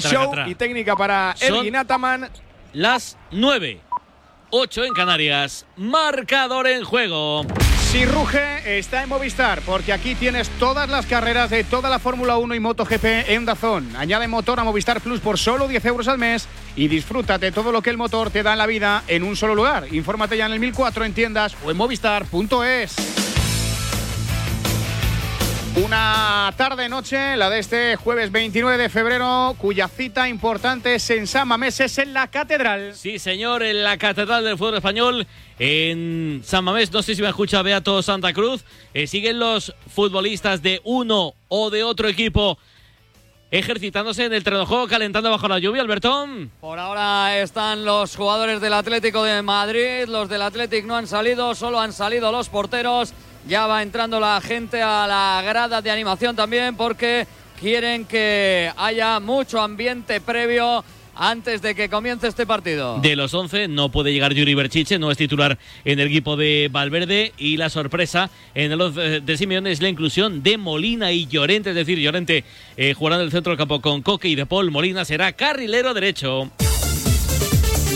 show y técnica para Elgin Ataman. Las 9. 8 en Canarias. Marcador en juego. Si ruge, está en Movistar, porque aquí tienes todas las carreras de toda la Fórmula 1 y MotoGP en Dazón. Añade motor a Movistar Plus por solo 10 euros al mes y disfrútate todo lo que el motor te da en la vida en un solo lugar. Infórmate ya en el 1004 en tiendas o en movistar.es. Una tarde-noche, la de este jueves 29 de febrero, cuya cita importante es en San Mamés, es en la Catedral. Sí, señor, en la Catedral del Fútbol Español, en San Mamés. No sé si me escucha Beato Santa Cruz. Eh, siguen los futbolistas de uno o de otro equipo ejercitándose en el terreno de juego, calentando bajo la lluvia, Albertón. Por ahora están los jugadores del Atlético de Madrid, los del Atlético no han salido, solo han salido los porteros. Ya va entrando la gente a la grada de animación también porque quieren que haya mucho ambiente previo antes de que comience este partido. De los 11 no puede llegar Yuri Berchiche, no es titular en el equipo de Valverde y la sorpresa en el de Simeone es la inclusión de Molina y Llorente, es decir, Llorente eh, jugará en el centro del campo con Coque y De Paul, Molina será carrilero derecho.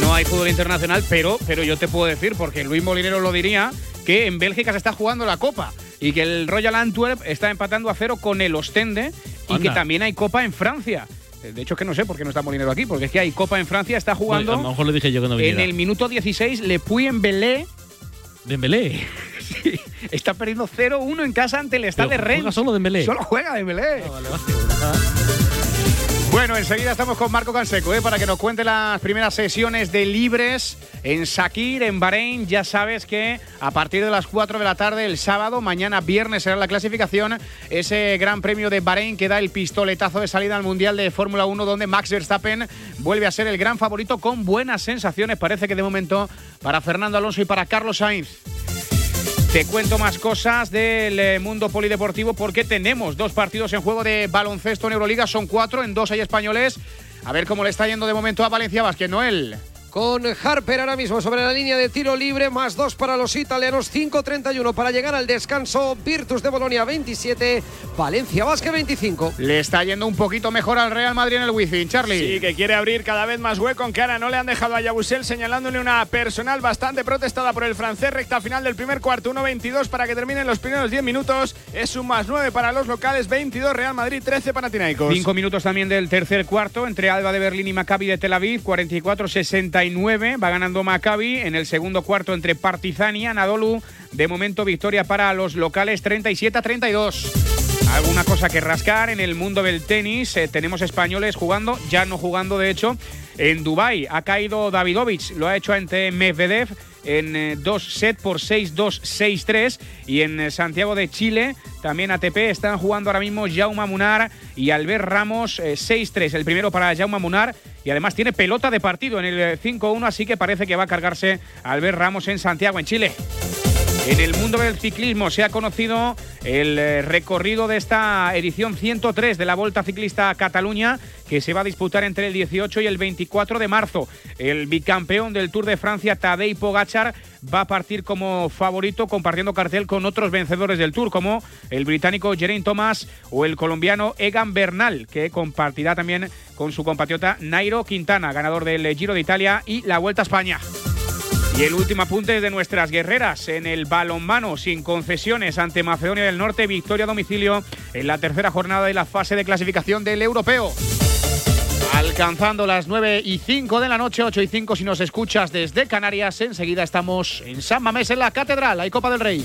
No hay fútbol internacional, pero, pero yo te puedo decir, porque Luis Molinero lo diría, que en Bélgica se está jugando la Copa y que el Royal Antwerp está empatando a cero con el Ostende y que también hay Copa en Francia. Eh, de hecho, que no sé por qué no está Molinero aquí, porque es que hay Copa en Francia, está jugando. a lo mejor le dije yo que no En el minuto 16, Le Puy en Belé. ¿Dembélé? sí, está perdiendo 0-1 en casa ante el Stade de Rennes. solo Dembélé? Solo juega Dembélé. No, vale, bueno, enseguida estamos con Marco Canseco ¿eh? para que nos cuente las primeras sesiones de libres en Sakir, en Bahrein. Ya sabes que a partir de las 4 de la tarde el sábado, mañana viernes será la clasificación, ese gran premio de Bahrein que da el pistoletazo de salida al Mundial de Fórmula 1 donde Max Verstappen vuelve a ser el gran favorito con buenas sensaciones, parece que de momento para Fernando Alonso y para Carlos Sainz. Te cuento más cosas del eh, mundo polideportivo porque tenemos dos partidos en juego de baloncesto en Euroliga. Son cuatro, en dos hay españoles. A ver cómo le está yendo de momento a Valencia Vázquez, Noel con Harper ahora mismo sobre la línea de tiro libre, más dos para los italianos, 5-31 para llegar al descanso, Virtus de Bolonia 27, Valencia Vázquez 25. Le está yendo un poquito mejor al Real Madrid en el wifi, Charlie. Sí, que quiere abrir cada vez más hueco, aunque ahora no le han dejado a Yabusel señalándole una personal bastante protestada por el francés, recta final del primer cuarto, 1-22 para que terminen los primeros 10 minutos, es un más 9 para los locales, 22 Real Madrid, 13 Panathinaikos. 5 minutos también del tercer cuarto entre Alba de Berlín y Maccabi de Tel Aviv, 44-60 va ganando Maccabi en el segundo cuarto entre Partizan y Anadolu. De momento victoria para los locales 37 a 32. Alguna cosa que rascar en el mundo del tenis. Eh, tenemos españoles jugando, ya no jugando de hecho, en Dubai. Ha caído Davidovich, lo ha hecho ante Medvedev en eh, dos set por 6-2, 6-3. Y en eh, Santiago de Chile, también ATP, están jugando ahora mismo Jaume Munar y Albert Ramos 6-3. El primero para Jaume Munar y además tiene pelota de partido en el 5-1, así que parece que va a cargarse Albert Ramos en Santiago, en Chile. En el mundo del ciclismo se ha conocido el eh, recorrido de esta edición 103 de la Volta Ciclista Cataluña que se va a disputar entre el 18 y el 24 de marzo. El bicampeón del Tour de Francia, Tadej Pogachar, va a partir como favorito compartiendo cartel con otros vencedores del Tour como el británico Geraint Thomas o el colombiano Egan Bernal, que compartirá también con su compatriota Nairo Quintana, ganador del Giro de Italia y la Vuelta a España. Y el último apunte de nuestras guerreras en el balonmano sin concesiones ante Macedonia del Norte, victoria a domicilio en la tercera jornada de la fase de clasificación del europeo. Alcanzando las 9 y 5 de la noche, 8 y 5 si nos escuchas desde Canarias, enseguida estamos en San Mamés en la Catedral, hay Copa del Rey.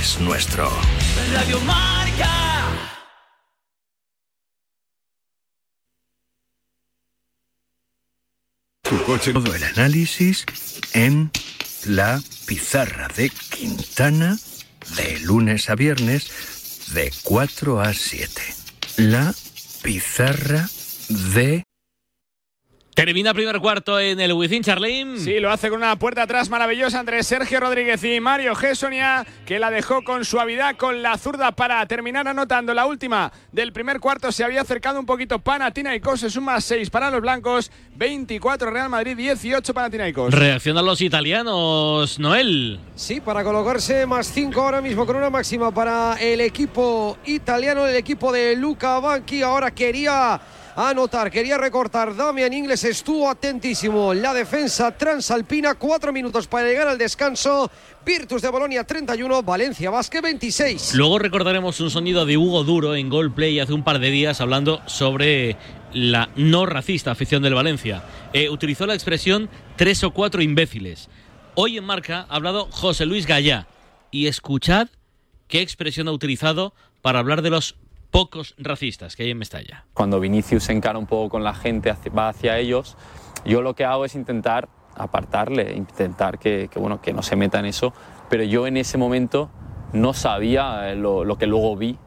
es nuestro. Radio Marca. Tu coche. Todo el análisis en la pizarra de Quintana de lunes a viernes de 4 a 7. La pizarra de Termina primer cuarto en el Within Charlene. Sí, lo hace con una puerta atrás maravillosa entre Sergio Rodríguez y Mario Gessonia, que la dejó con suavidad con la zurda para terminar anotando la última del primer cuarto. Se había acercado un poquito Panathinaikos, es un más 6 para los blancos, 24 Real Madrid, 18 Panathinaikos. Reaccionan los italianos, Noel. Sí, para colocarse más 5 ahora mismo con una máxima para el equipo italiano, el equipo de Luca Banchi. Ahora quería anotar, quería recortar. Damian Ingles estuvo atentísimo. La defensa transalpina, cuatro minutos para llegar al descanso. Virtus de Bolonia 31, Valencia Basque 26. Luego recordaremos un sonido de Hugo Duro en Gold Play hace un par de días hablando sobre la no racista afición del Valencia. Eh, utilizó la expresión tres o cuatro imbéciles. Hoy en marca ha hablado José Luis Gallá. Y escuchad qué expresión ha utilizado para hablar de los pocos racistas que hay en Mestalla. Cuando Vinicius se encara un poco con la gente, va hacia ellos, yo lo que hago es intentar apartarle, intentar que, que bueno, que no se meta en eso, pero yo en ese momento no sabía lo, lo, que luego vi,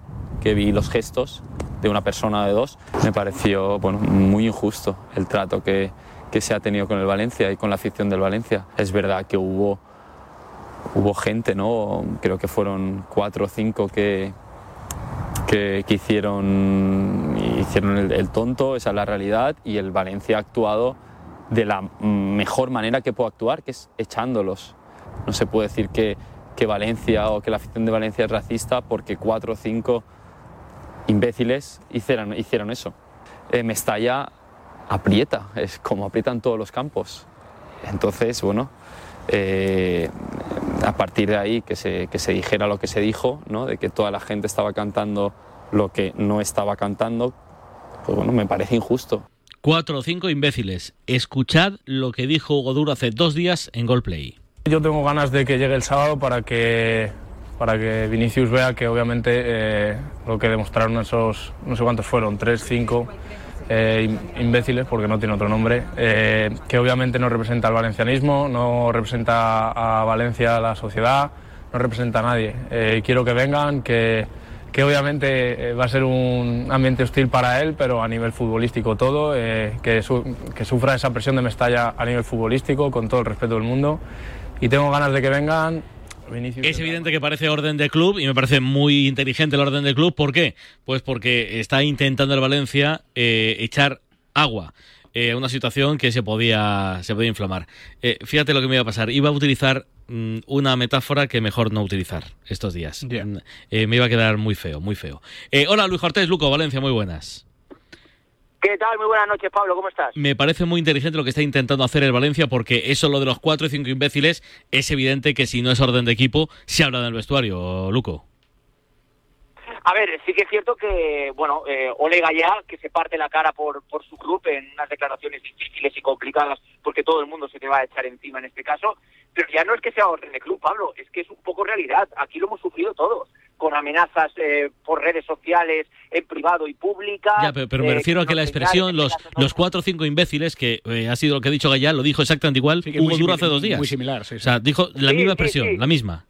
que vi los gestos de una persona de dos, me pareció bueno, muy injusto el trato que, que se ha tenido con el Valencia y con la afición del Valencia. Es verdad que hubo, hubo gente, ¿no? creo que fueron cuatro o cinco que, que, que hicieron, hicieron el, tonto, esa es la realidad, y el Valencia ha actuado de la mejor manera que puede actuar, que es echándolos. No se puede decir que, que Valencia o que la afición de Valencia es racista porque cuatro o cinco imbéciles hicieron, hicieron eso. Eh, Mestalla aprieta, es como aprietan todos los campos. Entonces, bueno, eh, a partir de ahí que se, que se dijera lo que se dijo, ¿no? de que toda la gente estaba cantando lo que no estaba cantando, pues bueno, me parece injusto. Cuatro o cinco imbéciles. Escuchad lo que dijo Hugo Duro hace dos días en Goldplay. Yo tengo ganas de que llegue el sábado para que, para que Vinicius vea que obviamente eh, lo que demostraron esos, no sé cuántos fueron, tres, cinco, eh, imbéciles, porque no tiene otro nombre, eh, que obviamente no representa al valencianismo, no representa a Valencia, la sociedad, no representa a nadie. Eh, quiero que vengan, que, que obviamente va a ser un ambiente hostil para él, pero a nivel futbolístico todo, que, que sufra esa presión de Mestalla a nivel futbolístico, con todo el respeto del mundo. Y tengo ganas de que vengan, Vinicius es evidente que parece orden de club y me parece muy inteligente el orden de club. ¿Por qué? Pues porque está intentando el Valencia eh, echar agua. Eh, una situación que se podía, se podía inflamar. Eh, fíjate lo que me iba a pasar. Iba a utilizar mm, una metáfora que mejor no utilizar estos días. Yeah. me iba a quedar muy feo, muy feo. hola Luis Cortés, Luco, Valencia, muy buenas. ¿Qué tal? Muy buenas noches, Pablo. ¿Cómo estás? Me parece muy inteligente lo que está intentando hacer el Valencia, porque eso, lo de los cuatro y cinco imbéciles, es evidente que si no es orden de equipo, se habla del vestuario, Luco. A ver, sí que es cierto que, bueno, eh, Ole Gallá, que se parte la cara por, por su club en unas declaraciones difíciles y complicadas, porque todo el mundo se te va a echar encima en este caso, pero ya no es que sea orden de club, Pablo, es que es un poco realidad. Aquí lo hemos sufrido todos con amenazas eh, por redes sociales, en privado y pública. Ya, pero, pero me eh, refiero a que la expresión, los, los cuatro o cinco imbéciles, que eh, ha sido lo que ha dicho Gallá, lo dijo exactamente igual, Sí, Hugo muy Duro hace dos días. muy similar, sí, O sea, dijo la Sí, misma sí, expresión, sí. la misma.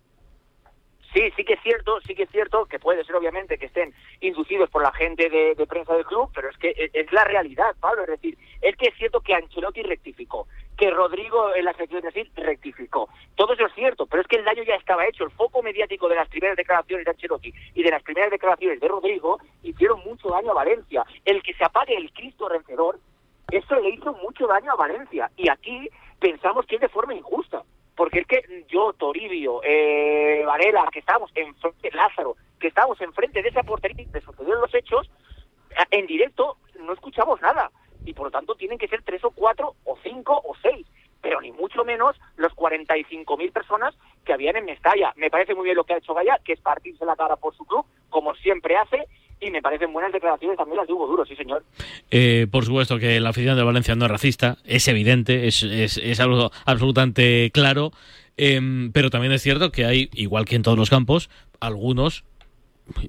Sí, sí que es cierto, sí que es cierto que puede ser obviamente que estén inducidos por la gente de, prensa del club, pero es que es, es la realidad, Pablo. Es decir, es que es cierto que Ancelotti rectificó, que Rodrigo en la sección de Brasil rectificó. Todo eso es cierto, pero es que el daño ya estaba hecho. El foco mediático de las primeras declaraciones de Ancelotti y de las primeras declaraciones de Rodrigo hicieron mucho daño a Valencia. El que se apague el Cristo vencedor, eso le hizo mucho daño a Valencia. Y aquí pensamos que es de forma injusta. Porque es que yo, Toribio, eh, Varela, que estábamos enfrente, Lázaro, que estábamos enfrente de esa portería de sucedieron los hechos, en directo no escuchamos nada. Y por lo tanto tienen que ser tres o cuatro o cinco o seis. Pero ni mucho menos los 45.000 personas que habían en Mestalla. Me parece muy bien lo que ha hecho Gaya, que es partirse la cara por su club, como siempre hace, y me parecen buenas declaraciones también las de Hugo Duro, sí señor. Eh, por supuesto que la afición de Valencia no es racista, es evidente, es, es, algo absolutamente claro, em, pero también es cierto que hay, igual que en todos los campos, algunos,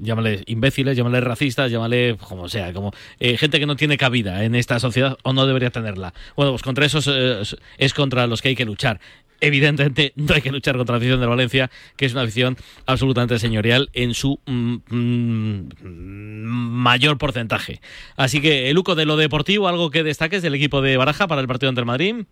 llámale imbéciles, llámale racistas, llámale como sea, como eh, gente que no tiene cabida en esta sociedad o no debería tenerla. Bueno, pues contra esos eh, es contra los que hay que luchar. Evidentemente no hay que luchar contra la afición de Valencia, que es una afición absolutamente señorial en su mm, mm, mayor porcentaje. Así que, Luco, de lo deportivo, algo que destaques del equipo de Baraja para el partido ante el Madrid.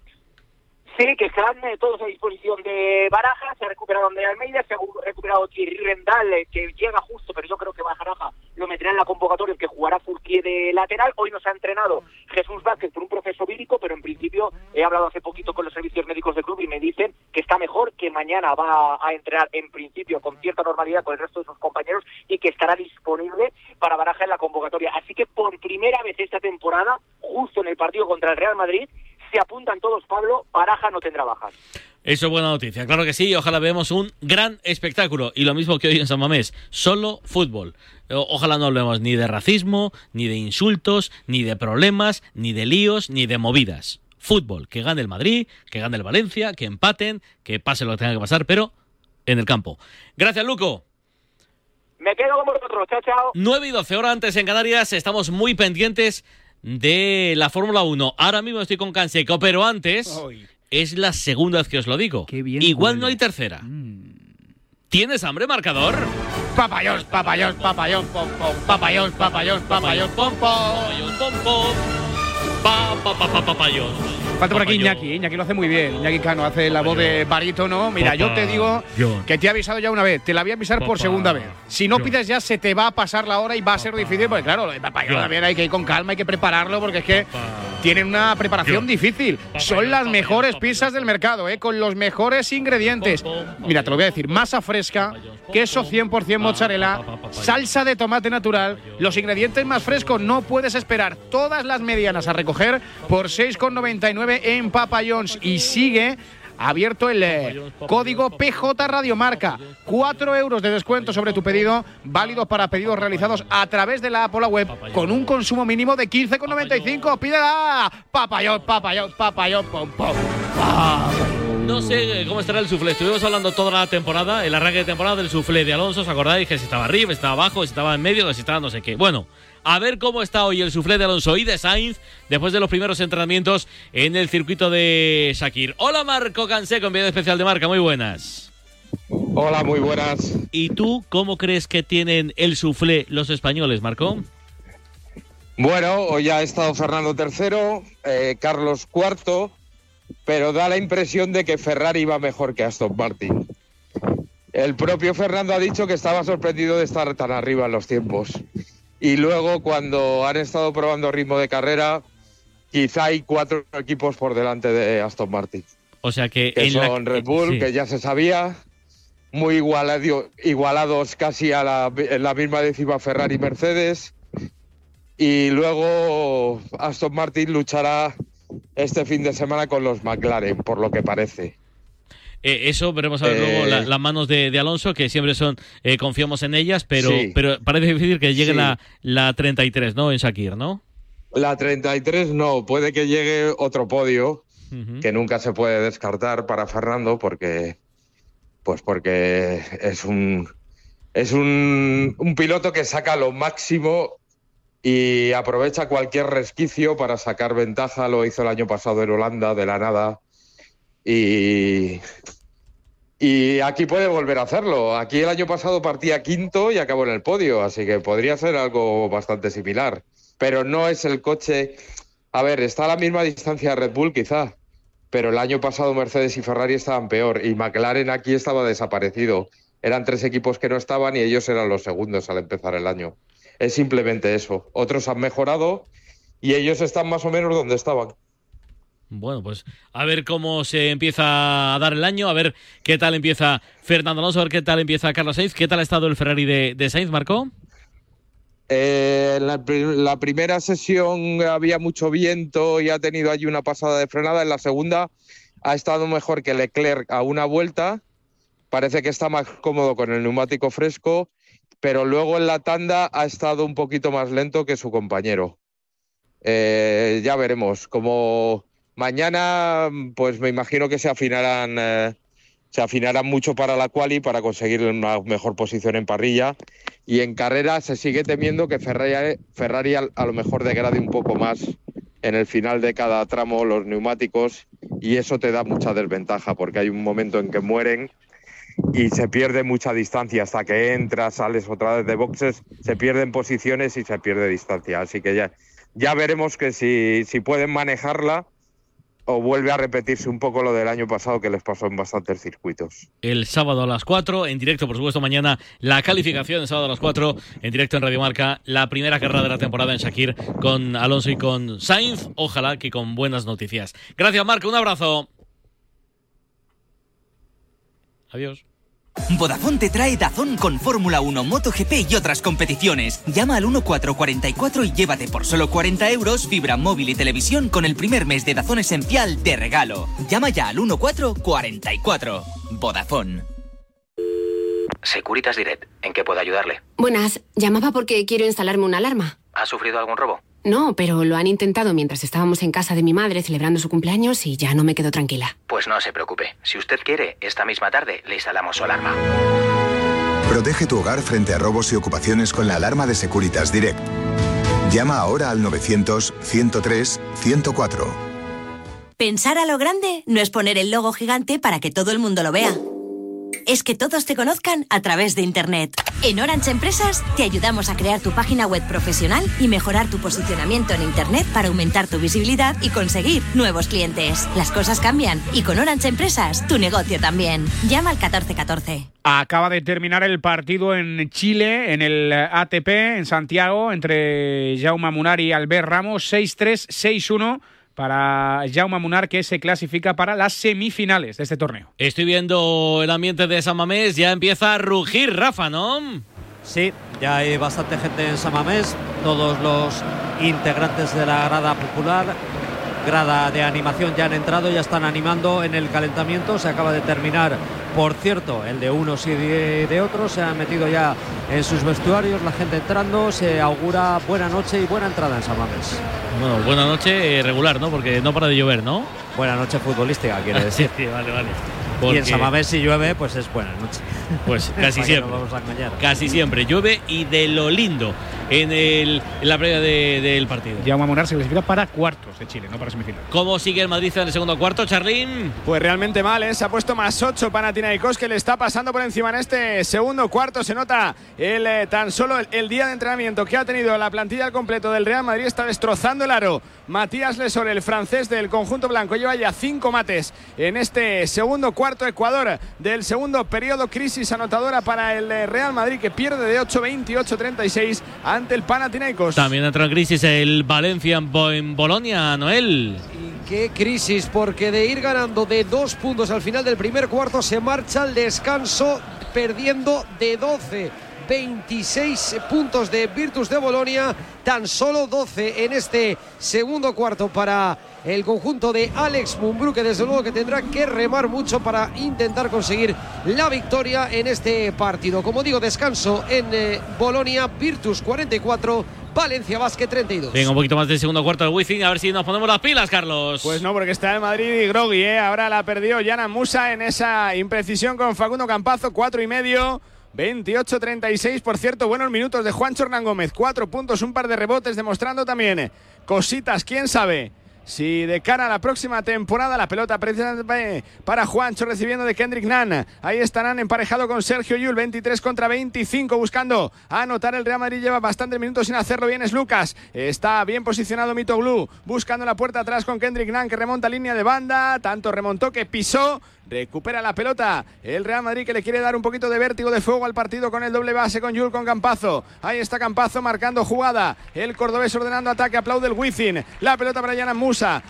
Sí, que están eh, todos a disposición de Baraja, se ha recuperado de Almeida, se ha recuperado Thierry Rendal, eh, que llega justo, pero yo creo que Baraja lo meterá en la convocatoria, que jugará Furquier de lateral. Hoy nos ha entrenado Jesús Vázquez por un proceso vírico, pero en principio he hablado hace poquito con los servicios médicos del club y me dicen que está mejor, que mañana va a entrenar en principio con cierta normalidad con el resto de sus compañeros y que estará disponible para Baraja en la convocatoria. Así que por primera vez esta temporada, justo en el partido contra el Real Madrid, se apuntan todos, Pablo, Baraja no tendrá bajas. Eso es buena noticia, claro que sí, ojalá veamos un gran espectáculo. Y lo mismo que hoy en San Mamés, solo fútbol. Ojalá no hablemos ni de racismo, ni de insultos, ni de problemas, ni de líos, ni de movidas. Fútbol, que gane el Madrid, que gane el Valencia, que empaten, que pase lo que tenga que pasar, pero en el campo. Gracias, Luco. Me quedo con vosotros, chao, chao. 9 y 12 horas antes en Canarias, estamos muy pendientes de la Fórmula 1. Ahora mismo estoy con Canseco, pero antes es la segunda vez que os lo digo. Igual no hay tercera. Mm. ¿Tienes hambre, marcador? Papayos, papayos, papayos, pom, pom, papayos, papayos, papayos, pom, pom. pom, pom. Pa, pa, pa, pa, papayos. Falta por aquí Iñaki, Iñaki lo hace muy bien. Iñaki Cano hace la voz de barítono. Mira, yo te digo que te he avisado ya una vez, te la voy a avisar por segunda vez. Si no pides ya se te va a pasar la hora y va a ser difícil, porque claro, también hay que ir con calma, hay que prepararlo, porque es que tienen una preparación difícil. Son las mejores pizzas del mercado, ¿eh? con los mejores ingredientes. Mira, te lo voy a decir, masa fresca, queso 100% mozzarella, salsa de tomate natural, los ingredientes más frescos, no puedes esperar todas las medianas a recoger por 6,99 en Papa John's y sigue abierto el eh, código PJ Radiomarca. 4 euros de descuento sobre tu pedido, válido para pedidos realizados a través de la Apple Web con un consumo mínimo de 15,95. Pídela. Papayón, papayón, papayón, pom, pom. No sé cómo estará el suflé. Estuvimos hablando toda la temporada, el arranque de temporada del suflé de Alonso. ¿Os acordáis que si estaba arriba, si estaba abajo, si estaba en medio, si estaba no sé qué? Bueno, a ver cómo está hoy el suflé de Alonso y de Sainz después de los primeros entrenamientos en el circuito de Shakir. Hola Marco Canseco, enviado especial de marca. Muy buenas. Hola, muy buenas. ¿Y tú cómo crees que tienen el suflé los españoles, Marco? Bueno, hoy ha estado Fernando III, eh, Carlos IV, pero da la impresión de que Ferrari va mejor que Aston Martin. El propio Fernando ha dicho que estaba sorprendido de estar tan arriba en los tiempos. Y luego cuando han estado probando ritmo de carrera, quizá hay cuatro equipos por delante de Aston Martin. O sea que, que son Red Bull, que ya se sabía, muy igualados casi a la, en la misma décima Ferrari y Mercedes. Y luego Aston Martin luchará este fin de semana con los McLaren, por lo que parece. Eh, eso veremos a ver luego Eh. las manos de, de Alonso, que siempre son, eh, confiamos en ellas, pero, Sí. pero parece difícil que llegue Sí. la, la 33, ¿no? En Shakir, ¿no? La 33 no, puede que llegue otro podio, que nunca se puede descartar para Fernando, porque pues porque es un es un, un piloto que saca lo máximo y aprovecha cualquier resquicio para sacar ventaja. Lo hizo el año pasado en Holanda de la nada. Y, y aquí puede volver a hacerlo. Aquí el año pasado partía quinto y acabó en el podio, así que podría ser algo bastante similar. Pero no es el coche. A ver, está a la misma distancia de Red Bull, quizá. Pero el año pasado Mercedes y Ferrari estaban peor y McLaren aquí estaba desaparecido. Eran tres equipos que no estaban y ellos eran los segundos al empezar el año. Es simplemente eso. Otros han mejorado y ellos están más o menos donde estaban. Bueno, pues a ver cómo se empieza a dar el año, a ver qué tal empieza Fernando Alonso, a ver qué tal empieza Carlos Sainz, qué tal ha estado el Ferrari de, de Sainz, Marco. Eh, la, pri- la primera sesión había mucho viento y ha tenido allí una pasada de frenada. En la segunda ha estado mejor que Leclerc a una vuelta. Parece que está más cómodo con el neumático fresco, pero luego en la tanda ha estado un poquito más lento que su compañero. Eh, ya veremos. Como mañana, pues me imagino que se afinarán, eh, se afinarán mucho para la quali para conseguir una mejor posición en parrilla. Y en carrera se sigue temiendo que Ferrari, Ferrari a, a lo mejor degrade un poco más en el final de cada tramo los neumáticos y eso te da mucha desventaja porque hay un momento en que mueren y se pierde mucha distancia hasta que entras, sales otra vez de boxes, se pierden posiciones y se pierde distancia. Así que ya, ya veremos que si, si pueden manejarla o vuelve a repetirse un poco lo del año pasado que les pasó en bastantes circuitos. El sábado a las 4, en directo, por supuesto, mañana la calificación el sábado a las 4, en directo en Radio Marca, la primera carrera de la temporada en Shakir con Alonso y con Sainz. Ojalá que con buenas noticias. Gracias, Marco, un abrazo. Adiós. Vodafone te trae Dazón con Fórmula 1, MotoGP y otras competiciones. Llama al 1444 y llévate por solo 40 euros fibra móvil y televisión con el primer mes de Dazón Esencial de regalo. Llama ya al 1444. Vodafone. Securitas Direct, ¿en qué puedo ayudarle? Buenas, llamaba porque quiero instalarme una alarma. ¿Ha sufrido algún robo? No, pero lo han intentado mientras estábamos en casa de mi madre celebrando su cumpleaños y ya no me quedo tranquila. Pues no se preocupe. Si usted quiere, esta misma tarde le instalamos su alarma. Protege tu hogar frente a robos y ocupaciones con la alarma de Securitas Direct. Llama ahora al 900-103-104. Pensar a lo grande no es poner el logo gigante para que todo el mundo lo vea es que todos te conozcan a través de Internet. En Orange Empresas te ayudamos a crear tu página web profesional y mejorar tu posicionamiento en Internet para aumentar tu visibilidad y conseguir nuevos clientes. Las cosas cambian y con Orange Empresas tu negocio también. Llama al 1414. Acaba de terminar el partido en Chile, en el ATP, en Santiago, entre Jaume Munar y Albert Ramos, 6-3, 6-1 para Jaume Munar que se clasifica para las semifinales de este torneo. Estoy viendo el ambiente de San Mamés, ya empieza a rugir Rafa, ¿no? Sí, ya hay bastante gente en San Mamés, todos los integrantes de la grada popular, grada de animación ya han entrado, ya están animando en el calentamiento, se acaba de terminar por cierto, el de unos y de, otros se han metido ya en sus vestuarios, la gente entrando, se augura buena noche y buena entrada en San Mamés. Bueno, buena noche eh, regular, ¿no? Porque no para de llover, ¿no? Buena noche futbolística, quiere decir. sí, vale, vale. Y en Samamés si llueve, pues es buena noche. Pues casi siempre. vamos a casi siempre. Llueve y de lo lindo en, el, en la previa del partido. Ya vamos a Monar se clasifica para cuartos de Chile, no para semifinales. ¿Cómo sigue el Madrid en el segundo cuarto, Charlín? Pues realmente mal, ¿eh? Se ha puesto más 8 Panathinaikos que le está pasando por encima en este segundo cuarto. Se nota el eh, tan solo el, día de entrenamiento que ha tenido la plantilla al completo del Real Madrid. Está destrozando el aro. Matías Lesor, el francés del conjunto blanco, lleva ya cinco mates en este segundo cuarto. Ecuador del segundo periodo. Crisis anotadora para el eh, Real Madrid que pierde de 8-28-36 ante el Panathinaikos. También entra en crisis el Valencia en Bolonia, Noel. Y qué crisis, porque de ir ganando de dos puntos al final del primer cuarto se marcha al descanso perdiendo de 12. 26 puntos de Virtus de Bolonia, tan solo 12 en este segundo cuarto para el conjunto de Alex Mumbrú, que desde luego que tendrá que remar mucho para intentar conseguir la victoria en este partido. Como digo, descanso en eh, Bolonia, Virtus 44. Valencia Basket 32. Venga, un poquito más del segundo cuarto del Wizzing, a ver si nos ponemos las pilas, Carlos. Pues no, porque está el Madrid y Grogui, ¿eh? Ahora la perdió Yana Musa en esa imprecisión con Facundo Campazo, cuatro y medio. 28-36, por cierto, buenos minutos de Juan Hernán Gómez. Cuatro puntos, un par de rebotes, demostrando también eh, cositas, quién sabe si de cara a la próxima temporada la pelota para Juancho recibiendo de Kendrick Nan. Ahí estarán emparejado con Sergio Yul, 23 contra 25, buscando anotar el Real Madrid. Lleva bastantes minutos sin hacerlo bien. Es Lucas. Está bien posicionado Mito Blue, buscando la puerta atrás con Kendrick Nan que remonta línea de banda. Tanto remontó que pisó Recupera la pelota. El Real Madrid que le quiere dar un poquito de vértigo de fuego al partido con el doble base con Yul con Campazo. Ahí está Campazo marcando jugada. El cordobés ordenando ataque. Aplaude el Wizzing. La pelota para Yana.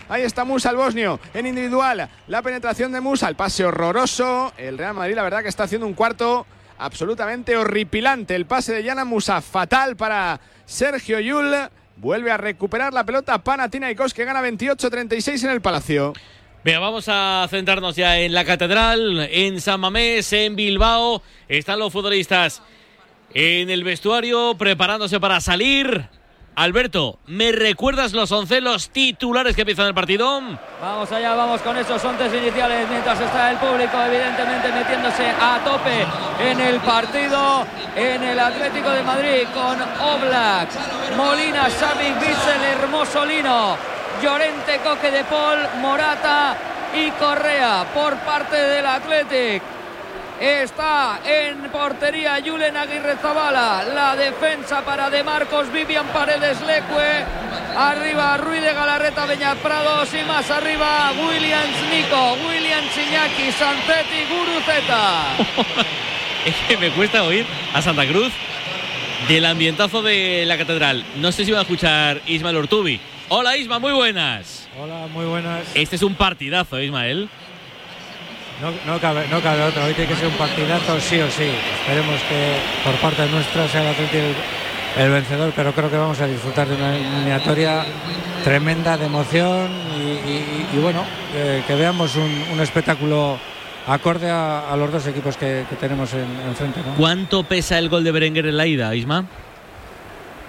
Ahí está Musa el bosnio en individual. La penetración de Musa. El pase horroroso. El Real Madrid la verdad que está haciendo un cuarto absolutamente horripilante. El pase de Yana Musa fatal para Sergio Yul. Vuelve a recuperar la pelota Panathinaikos que gana 28-36 en el Palacio. Venga, vamos a centrarnos ya en la catedral, en San Mamés, en Bilbao. Están los futbolistas en el vestuario preparándose para salir. Alberto, ¿me recuerdas los once, los titulares que empiezan el partido? Vamos allá, vamos con esos once iniciales mientras está el público evidentemente metiéndose a tope en el partido en el Atlético de Madrid con Oblak, Molina, Xavi, Bissell, Hermoso Lino. Llorente, Coque de Paul, Morata y Correa por parte del Athletic. Está en portería Julen Aguirre Zabala. La defensa para De Marcos, Vivian Paredes Leque. Arriba Ruiz de Galarreta, Beñat Prados y más arriba Williams Nico, Williams Iñaki, Sanzetti, Guruceta. es que me cuesta oír a Santa Cruz del ambientazo de la catedral. No sé si va a escuchar Ismael Ortubi. Hola Isma, muy buenas. Hola, muy buenas. Este es un partidazo, Ismael. No, no, cabe, no cabe otro, hoy tiene que ser un partidazo sí o sí. Esperemos que por parte nuestra sea el Atlético el, vencedor, pero creo que vamos a disfrutar de una eliminatoria tremenda de emoción y, bueno, que veamos un, espectáculo acorde a, los dos equipos que, tenemos enfrente. En ¿Cuánto pesa el gol de Berenguer en la ida, Isma?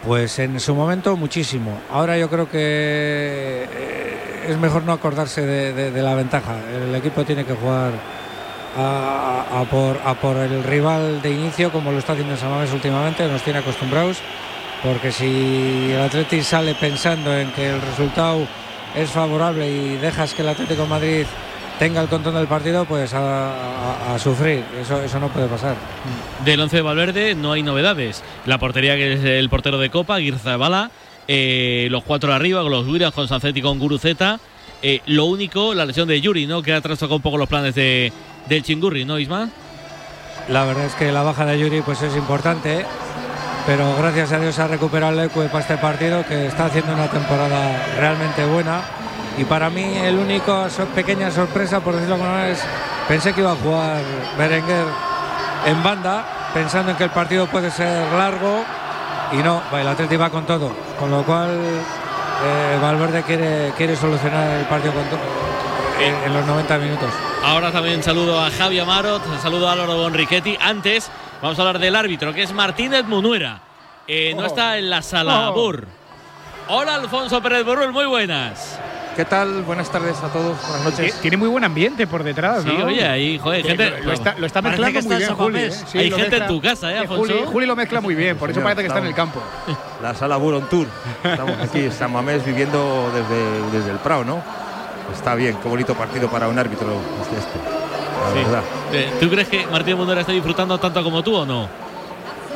Pues en su momento muchísimo. Ahora yo creo que eh, es mejor no acordarse de, la ventaja. El equipo tiene que jugar a, por, el rival de inicio, como lo está haciendo Samamés últimamente, nos tiene acostumbrados. Porque si el Atlético sale pensando en que el resultado es favorable y dejas que el Atlético Madrid tenga el control del partido, pues a, sufrir. Eso, eso no puede pasar. Del 11 de Valverde no hay novedades. La portería que es el portero de Copa, Girzabala. Eh, los cuatro arriba, con los Guiras, con Sancetti, con Guruceta. Eh, lo único, la lesión de Yuri, ¿no? Que ha trastocado un poco los planes de, del Chingurri, ¿no, Isma? La verdad es que la baja de Yuri pues es importante, pero gracias a Dios ha recuperado el Ecue para este partido, que está haciendo una temporada realmente buena y para mí el único pequeña sorpresa, por decirlo como es, pensé que iba a jugar Berenguer en banda, pensando en que el partido puede ser largo y no, el Atlético va con todo, con lo cual eh, Valverde quiere, quiere solucionar el partido con en, los 90 minutos. Ahora también saludo a Javi Amarot, saludo a Álvaro Bonrichetti. Antes vamos a hablar del árbitro, que es Martínez Munuera. Eh, no oh. está en la sala oh. Bur. Hola Alfonso Pérez Borrell, muy buenas. ¿Qué tal? Buenas tardes a todos, buenas noches. Tiene muy buen ambiente por detrás, ¿no? Sí, oye, ahí, joder, gente, lo, está, lo está mezclando muy bien, Juli. ¿eh? Hay gente en tu casa, ¿eh, Afonso? Juli, Juli, lo mezcla muy bien, por eso parece que está en el campo. La sala Buron Tour. Estamos aquí en San Mamés viviendo desde, desde el Prado, ¿no? Está bien, qué bonito partido para un árbitro este. este la verdad. Eh, ¿Tú crees que Martín Mundera está disfrutando tanto como tú o no?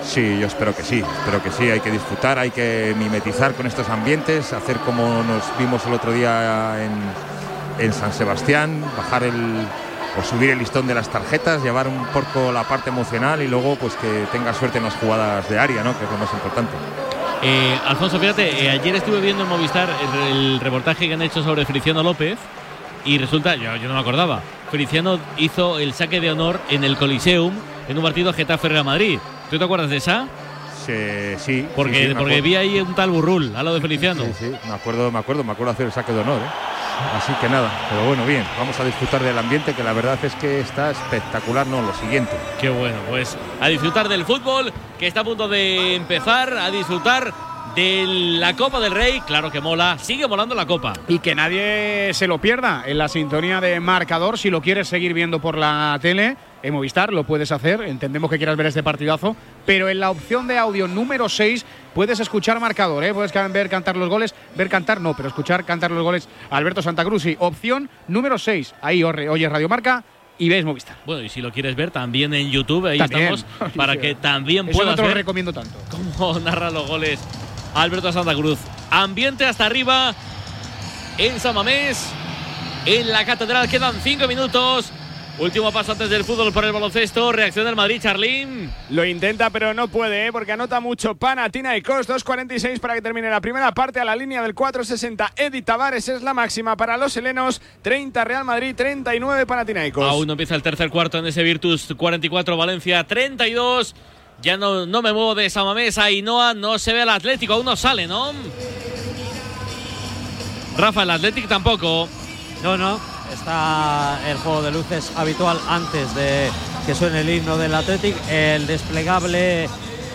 Sí, yo espero que sí, espero que sí, hay que disfrutar, hay que mimetizar con estos ambientes, hacer como nos vimos el otro día en, San Sebastián, bajar el o subir el listón de las tarjetas, llevar un poco la parte emocional y luego pues que tenga suerte en las jugadas de área, ¿no? que es lo más importante. Eh, Alfonso, fíjate, eh, ayer estuve viendo en Movistar el, reportaje que han hecho sobre Feliciano López y resulta, yo, no me acordaba, Feliciano hizo el saque de honor en el Coliseum en un partido Getafe-Real Madrid. ¿Tú te acuerdas de esa? Sí, sí. Porque, porque vi ahí un tal Burrul, a lo de Feliciano. Sí, sí, me acuerdo, me acuerdo, me acuerdo hacer el saque de honor. ¿eh? Así que nada, pero bueno, bien, vamos a disfrutar del ambiente que la verdad es que está espectacular, no, lo siguiente. Qué bueno, pues a disfrutar del fútbol que está a punto de empezar, a disfrutar de la Copa del Rey, claro que mola, sigue molando la Copa. Y que nadie se lo pierda en la sintonía de marcador, si lo quieres seguir viendo por la tele, en Movistar lo puedes hacer, entendemos que quieras ver este partidazo, pero en la opción de audio número 6 puedes escuchar marcador, ¿eh? puedes ver cantar los goles, ver cantar no, pero escuchar cantar los goles Alberto Santa Cruz y opción número 6, ahí oye Radio Marca y ves Movistar. Bueno, y si lo quieres ver también en YouTube, ahí estamos, para que también puedas no te lo recomiendo tanto. cómo narra los goles Alberto Santa Cruz. Ambiente hasta arriba en Samamés, en la catedral. Quedan cinco minutos. Último paso antes del fútbol por el baloncesto. Reacción del Madrid, Charlín. Lo intenta, pero no puede, ¿eh? porque anota mucho Panatina y Cos. 2.46 para que termine la primera parte a la línea del 4.60. Edith Tavares es la máxima para los helenos. 30 Real Madrid, 39 Panathinaikos. Aún no empieza el tercer cuarto en ese Virtus. 44 Valencia, 32. Ya no, no me muevo de Samamés. Ainhoa no se ve el Atlético. Aún no sale, ¿no? Rafa, el Atlético tampoco. No, no. Está el juego de luces habitual antes de que suene el himno del Athletic. El desplegable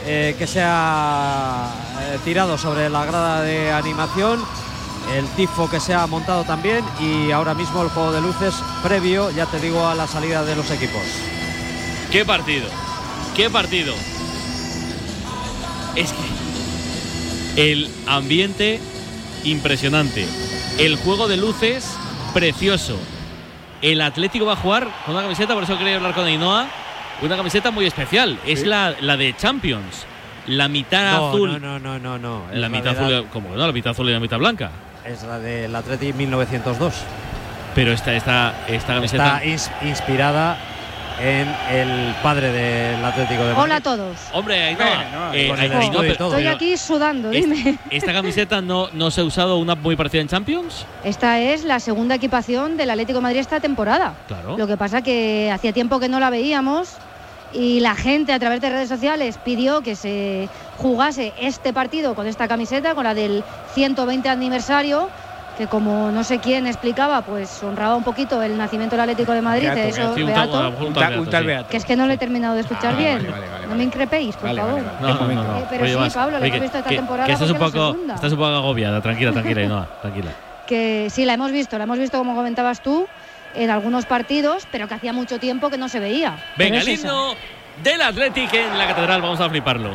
eh, que se ha eh, tirado sobre la grada de animación. El tifo que se ha montado también. Y ahora mismo el juego de luces previo, ya te digo, a la salida de los equipos. ¿Qué partido? ¿Qué partido? Es que el ambiente impresionante. el juego de luces precioso. El Atlético va a jugar con una camiseta, por eso quería hablar con Ainhoa, una camiseta muy especial. Es la, la de Champions. La mitad No, azul. no, no, no, no, no. La la mitad la- azul, como no, la mitad azul y la mitad blanca. Es la del Atleti 1902. Pero esta, esta, esta camiseta. Está ins- inspirada en el padre del Atlético de Madrid. Hola a todos. Hombre, Ainhoa, eh, pero- todo. Estoy aquí sudando, dime. ¿Esta camiseta no, no se ha usado una muy parecida en Champions? Esta es la segunda equipación del Atlético de Madrid esta temporada. Claro. Lo que pasa que hacía tiempo que no la veíamos y la gente a través de redes sociales pidió que se jugase este partido con esta camiseta, con la del 120 aniversario, que como no sé quién explicaba, pues honraba un poquito el nacimiento del Atlético de Madrid, Beato, de eso, Beato. Sí, un tal- Beato. un tal Un tal- un tal sí. Beato. Que es que no lo he terminado de escuchar Ah, bien. vale, vale, vale, no me increpéis, por Vale, favor. vale, vale. No, no, no, no. Eh, pero Oye, sí, vas, Pablo, la oye, hemos visto esta que- temporada Que estás un, poco, segunda. estás un poco agobiada. Tranquila, tranquila, tranquila. que sí la hemos visto, la hemos visto como comentabas tú en algunos partidos, pero que hacía mucho tiempo que no se veía. Venga, el himno del Athletic en la catedral. Vamos a fliparlo.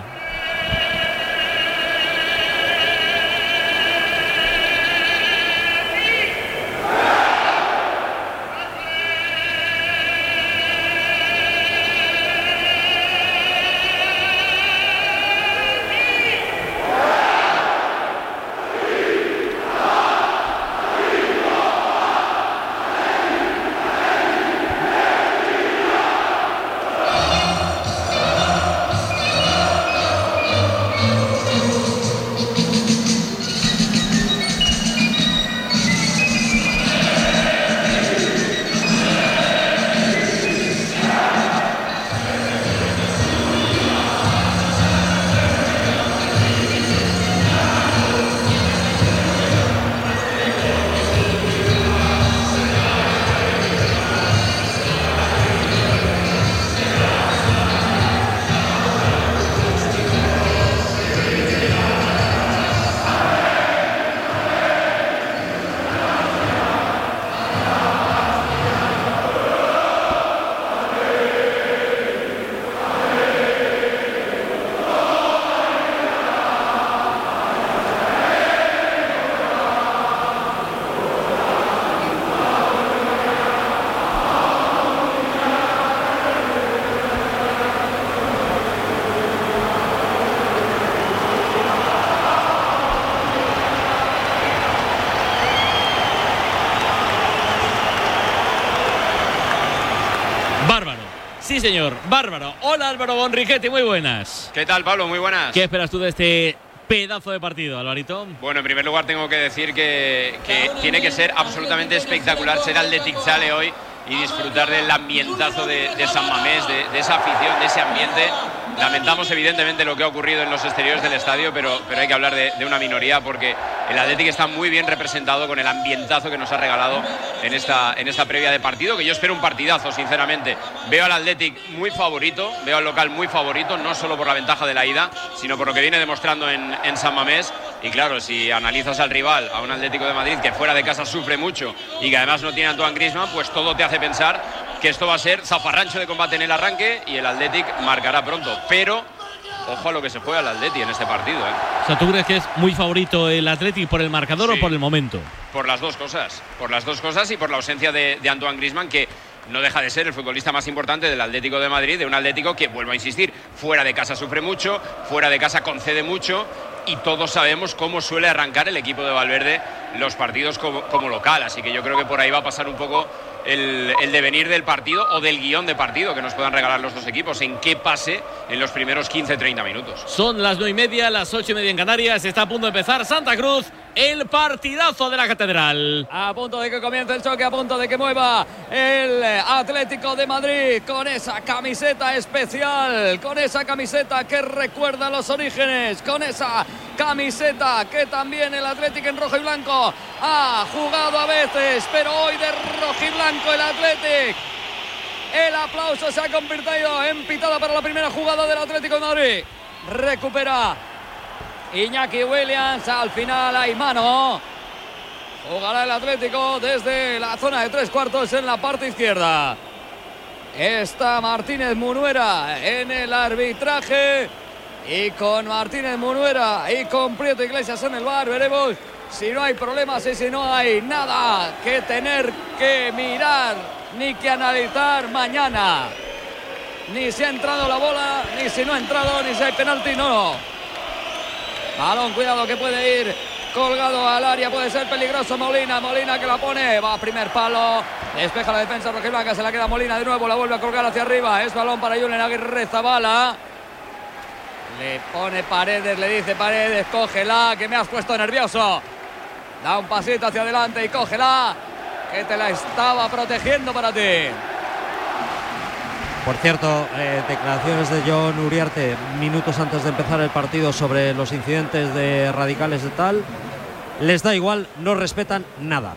Sí, señor. Bárbaro. Hola, Álvaro Bonriquetti. Muy buenas. ¿Qué tal, Pablo? Muy buenas. ¿Qué esperas tú de este pedazo de partido, Alvarito? Bueno, en primer lugar tengo que decir que, que tiene que ser absolutamente espectacular ser Athletic Sale hoy y disfrutar del ambientazo de, de San Mamés, de, de esa afición, de ese ambiente. Lamentamos evidentemente lo que ha ocurrido en los exteriores del estadio, pero, pero hay que hablar de, una minoría porque el Athletic está muy bien representado con el ambientazo que nos ha regalado en esta, en esta previa de partido, que yo espero un partidazo, sinceramente. Veo al Athletic muy favorito, veo al local muy favorito, no solo por la ventaja de la ida, sino por lo que viene demostrando en, en San Mamés. Y claro, si analizas al rival, a un Atlético de Madrid que fuera de casa sufre mucho y que además no tiene a Antoine Griezmann, pues todo te hace pensar que esto va a ser zafarrancho de combate en el arranque y el Athletic marcará pronto. Pero ojo a lo que se juega al Athletic en este partido, ¿eh? O sea, ¿tú crees que es muy favorito el Athletic por el marcador Sí. o por el momento? Por las dos cosas, por las dos cosas y por la ausencia de, de Antoine Griezmann que no deja de ser el futbolista más importante del Atlético de Madrid, de un Atlético que, vuelvo a insistir, fuera de casa sufre mucho, fuera de casa concede mucho y todos sabemos cómo suele arrancar el equipo de Valverde los partidos como, como local, así que yo creo que por ahí va a pasar un poco el, el devenir del partido o del guion de partido que nos puedan regalar los dos equipos, en qué pase en los primeros 15-30 minutos. Son las nueve y media, las ocho y media en Canarias. Está a punto de empezar Santa Cruz, el partidazo de la catedral. A punto de que comience el choque, a punto de que mueva el Atlético de Madrid con esa camiseta especial, con esa camiseta que recuerda los orígenes, con esa camiseta que también el Atlético en rojo y blanco ha jugado a veces, pero hoy de rojo y blanco el Atlético. El aplauso se ha convertido en pitada para la primera jugada del Atlético de Madrid. Recupera Iñaki Williams. Al final hay mano. Jugará el Atlético desde la zona de tres cuartos en la parte izquierda. Está Martínez Munuera en el arbitraje. Y con Martínez Munuera y con Prieto Iglesias en el bar veremos si no hay problemas y si no hay nada que tener que mirar ni que analizar mañana. Ni si ha entrado la bola, ni si no ha entrado, ni si hay penalti, no. Balón, cuidado que puede ir colgado al área, puede ser peligroso Molina, Molina que la pone, va a primer palo, despeja la defensa rojiblanca, se la queda Molina de nuevo, la vuelve a colgar hacia arriba, es balón para Julen Aguirre Zabala. Le pone Paredes, le dice Paredes, cógela, que me has puesto nervioso. Da un pasito hacia adelante y cógela, que te la estaba protegiendo para ti. Por cierto, eh, declaraciones de John Uriarte minutos antes de empezar el partido sobre los incidentes de radicales de tal. Les da igual, no respetan nada.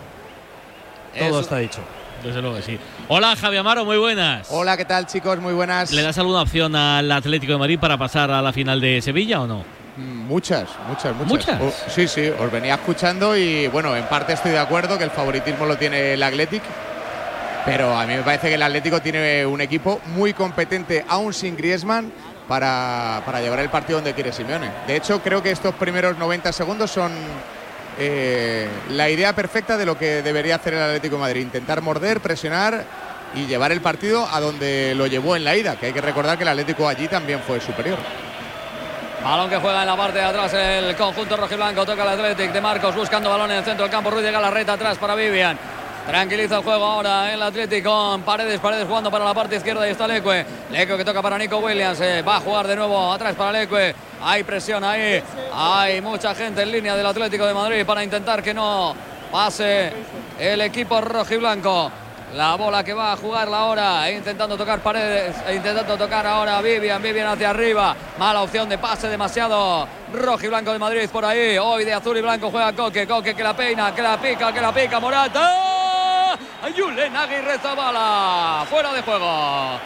Todo Eso- está dicho. Desde luego que sí. Hola, Javi Amaro, muy buenas. Hola, ¿qué tal chicos? Muy buenas. ¿Le das alguna opción al Atlético de Madrid para pasar a la final de Sevilla o no? Mm, Muchas, muchas, muchas. ¿Muchas? Oh, sí, sí, os venía escuchando y bueno, en parte estoy de acuerdo que el favoritismo lo tiene el Athletic, pero a mí me parece que el Atlético tiene un equipo muy competente, aún sin Griezmann, para, para llevar el partido donde quiere Simeone. De hecho, creo que estos primeros 90 segundos son eh, la idea perfecta de lo que debería hacer el Atlético de Madrid, intentar morder, presionar y llevar el partido a donde lo llevó en la ida, que hay que recordar que el Atlético allí también fue superior. Balón que juega en la parte de atrás el conjunto rojiblanco. Toca el Athletic de Marcos buscando balón en el centro del campo. Ruiz llega la reta atrás para Vivian. Tranquiliza el juego ahora el Atlético Paredes. Paredes jugando para la parte izquierda y está Leque. Leque que toca para Nico Williams. eh, va a jugar de nuevo atrás para Leque. Hay presión ahí. Hay mucha gente en línea del Atlético de Madrid para intentar que no pase el equipo rojiblanco. La bola que va a jugarla ahora, e intentando tocar paredes, e intentando tocar ahora Vivian, Vivian hacia arriba. Mala opción de pase, demasiado rojo y blanco de Madrid por ahí. Hoy de azul y blanco juega Coque, Coque que la peina, que la pica, que la pica, Morata. Julen Aguirre Zabala, fuera de juego.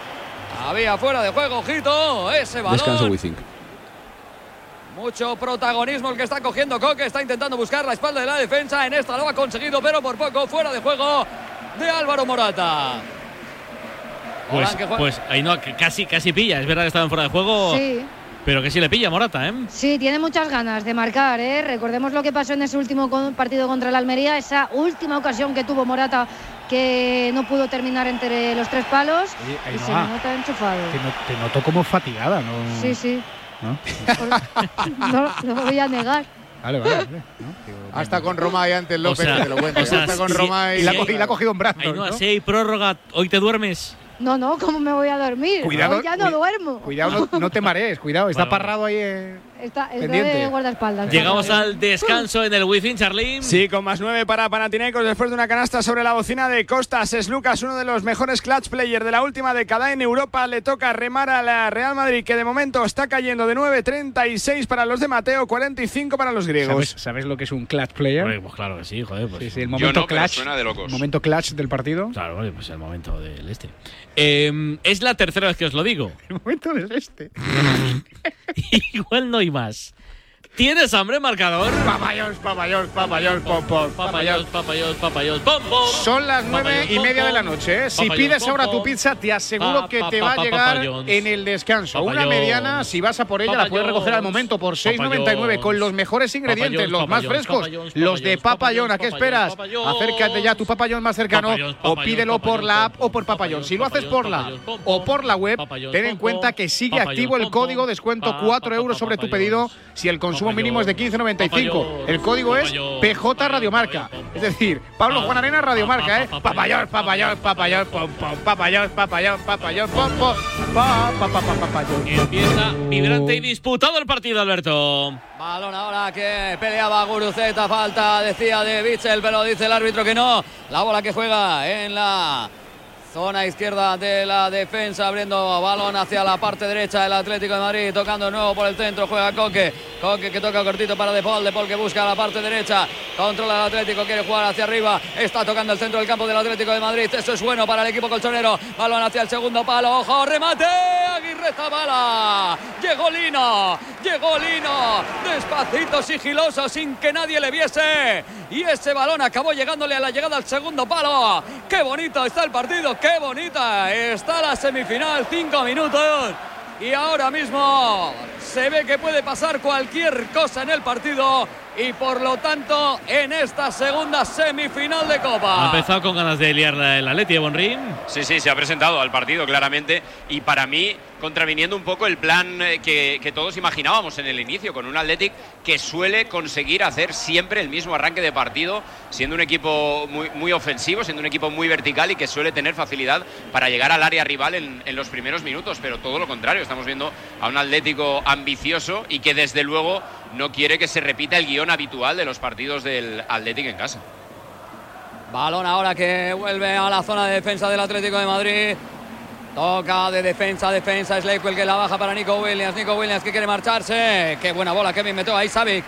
Había fuera de juego, ojito, ese balón. Descanso Wizzing. Mucho protagonismo el que está cogiendo Coque. Está intentando buscar la espalda de la defensa. En esta lo ha conseguido, pero por poco. Fuera de juego de Álvaro Morata. Pues, pues ahí no, casi, casi pilla. Es verdad que estaba en fuera de juego. Sí. Pero que sí le pilla Morata, ¿eh? Sí, tiene muchas ganas de marcar. ¿eh? Recordemos lo que pasó en ese último partido contra el Almería, esa última ocasión que tuvo Morata que no pudo terminar entre los tres palos Oye, y se Ainhoa, le nota enchufado. Te, no- te noto como fatigada, ¿no? Sí, sí, ¿No? no, no lo voy a negar. Vale, vale. vale. Hasta con Roma y antes López, O sea, te lo cuento. o sea, Hasta con si- Roma y, si hay- Y la ha cogido en brazos, Ainhoa, ¿no? si hay prórroga, hoy te duermes. No, no, ¿cómo me voy a dormir? Cuidado, Hoy ya no duermo. Cuidado, no, no te marees, cuidado. Está vale. parrado ahí. eh. Está, está de guardaespaldas. Llegamos al descanso en el Wizzing, Charlín. Sí, con más nueve para Panathinaikos después de una canasta sobre la bocina de Costas. Es Lucas, uno de los mejores clutch players de la última década en Europa. Le toca remar a la Real Madrid, que de momento está cayendo de 9, 36 para los de Mateo, 45 para los griegos. ¿Sabes, sabes lo que es un clutch player? Pues claro que sí, joder. Pues, Sí, sí, el momento no, clutch. suena de locos. Momento clutch del partido. Claro, vale, pues el momento del este. Eh, es la tercera vez que os lo digo. El momento del este. Igual no hay más. ¿Tienes hambre, marcador? Papayos, papayos, papayos, pom, pom, Papayos, papayos, papayos, pom, pom. Son las nueve y media de la noche. ¿eh? Si pides ahora tu pizza, te aseguro que te va a llegar en el descanso. Una mediana, si vas a por ella, la puedes recoger al momento por 6,99 con los mejores ingredientes, los más frescos, los de Papayón. ¿A qué esperas? Acércate ya a tu Papayón más cercano o pídelo por la app o por Papayón. Si lo haces por la app o por la web, ten en cuenta que sigue activo el código descuento pa, 4 pa, euros sobre tu pedido si el consumo mínimo es de 15,95. papayons, El código es PJ Radiomarca. Es decir, Pablo Juan Arena Radiomarca, ¿eh? Papayón, papayón, papayón, pom, pom, papayón, papayón, papayón, pom, pom. Empieza vibrante y disputado el partido, Alberto. Balón ahora que peleaba Guruceta, falta, decía de Bichel, pero dice el árbitro que no. La bola que juega en la zona izquierda de la defensa, abriendo balón hacia la parte derecha del Atlético de Madrid, tocando de nuevo por el centro, juega Coque. Coque que toca cortito para De Paul, De Paul que busca la parte derecha, controla el Atlético, quiere jugar hacia arriba, está tocando el centro del campo del Atlético de Madrid. Eso es bueno para el equipo colchonero. Balón hacia el segundo palo, ojo, remate. Aguirre Zabala. Llegó Lino, llegó Lino, despacito, sigiloso, sin que nadie le viese. Y ese balón acabó llegándole a la llegada al segundo palo. Qué bonito está el partido, qué bonita está la semifinal, cinco minutos. Y ahora mismo se ve que puede pasar cualquier cosa en el partido. Y por lo tanto en esta segunda semifinal de Ha Copa. empezado con ganas de liarla el Atleti de Bonrín. Sí, sí, se ha presentado al partido claramente y para mí contraviniendo un poco el plan eh, que, que todos imaginábamos en el inicio, con un Athletic que suele conseguir hacer siempre el mismo arranque de partido, siendo un equipo muy, muy ofensivo, siendo un equipo muy vertical y que suele tener facilidad para llegar al área rival en, en los primeros minutos, pero todo lo contrario, estamos viendo a un Atlético ambicioso y que desde luego no quiere que se repita el guion habitual de los partidos del Athletic en casa. Balón ahora que vuelve a la zona de defensa del Atlético de Madrid. Toca de defensa, defensa. Es Leipel que la baja para Nico Williams. Nico Williams que quiere marcharse. Qué buena bola, Kevin metió ahí Savic.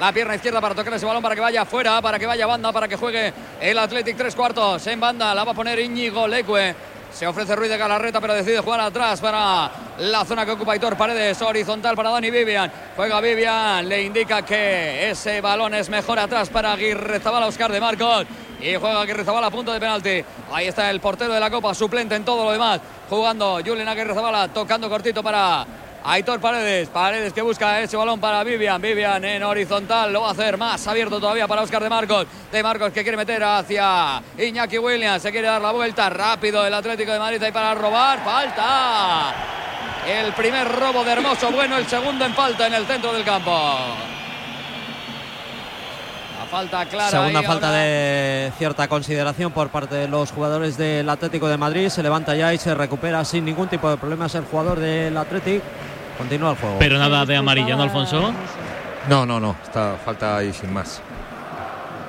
La pierna izquierda para tocar ese balón para que vaya afuera, para que vaya banda, para que juegue el Athletic tres cuartos. En banda la va a poner Íñigo Leque. Se ofrece Ruiz de Galarreta, pero decide jugar atrás para la zona que ocupa Hitor Paredes. Horizontal para Dani Vivian. Juega Vivian, le indica que ese balón es mejor atrás para Aguirre Zabala, Oscar de Marcos. Y juega Aguirre Zabala a punto de penalti. Ahí está el portero de la Copa, suplente en todo lo demás. Jugando Julián Aguirre Zabala, tocando cortito para Aitor Paredes. Paredes que busca ese balón para Vivian. Vivian en horizontal. Lo va a hacer más abierto todavía para Oscar de Marcos. De Marcos que quiere meter hacia Iñaki Williams. Se quiere dar la vuelta rápido el Atlético de Madrid ahí para robar. Falta. El primer robo de Hermoso. Bueno, el segundo en falta en el centro del campo. La falta clara. Segunda ahí falta ahora. de cierta consideración por parte de los jugadores del Atlético de Madrid. Se levanta ya y se recupera sin ningún tipo de problemas el jugador del Atlético. Continúa el juego. Pero nada de amarilla, ¿no, Alfonso? No, no, no. Está falta ahí sin más.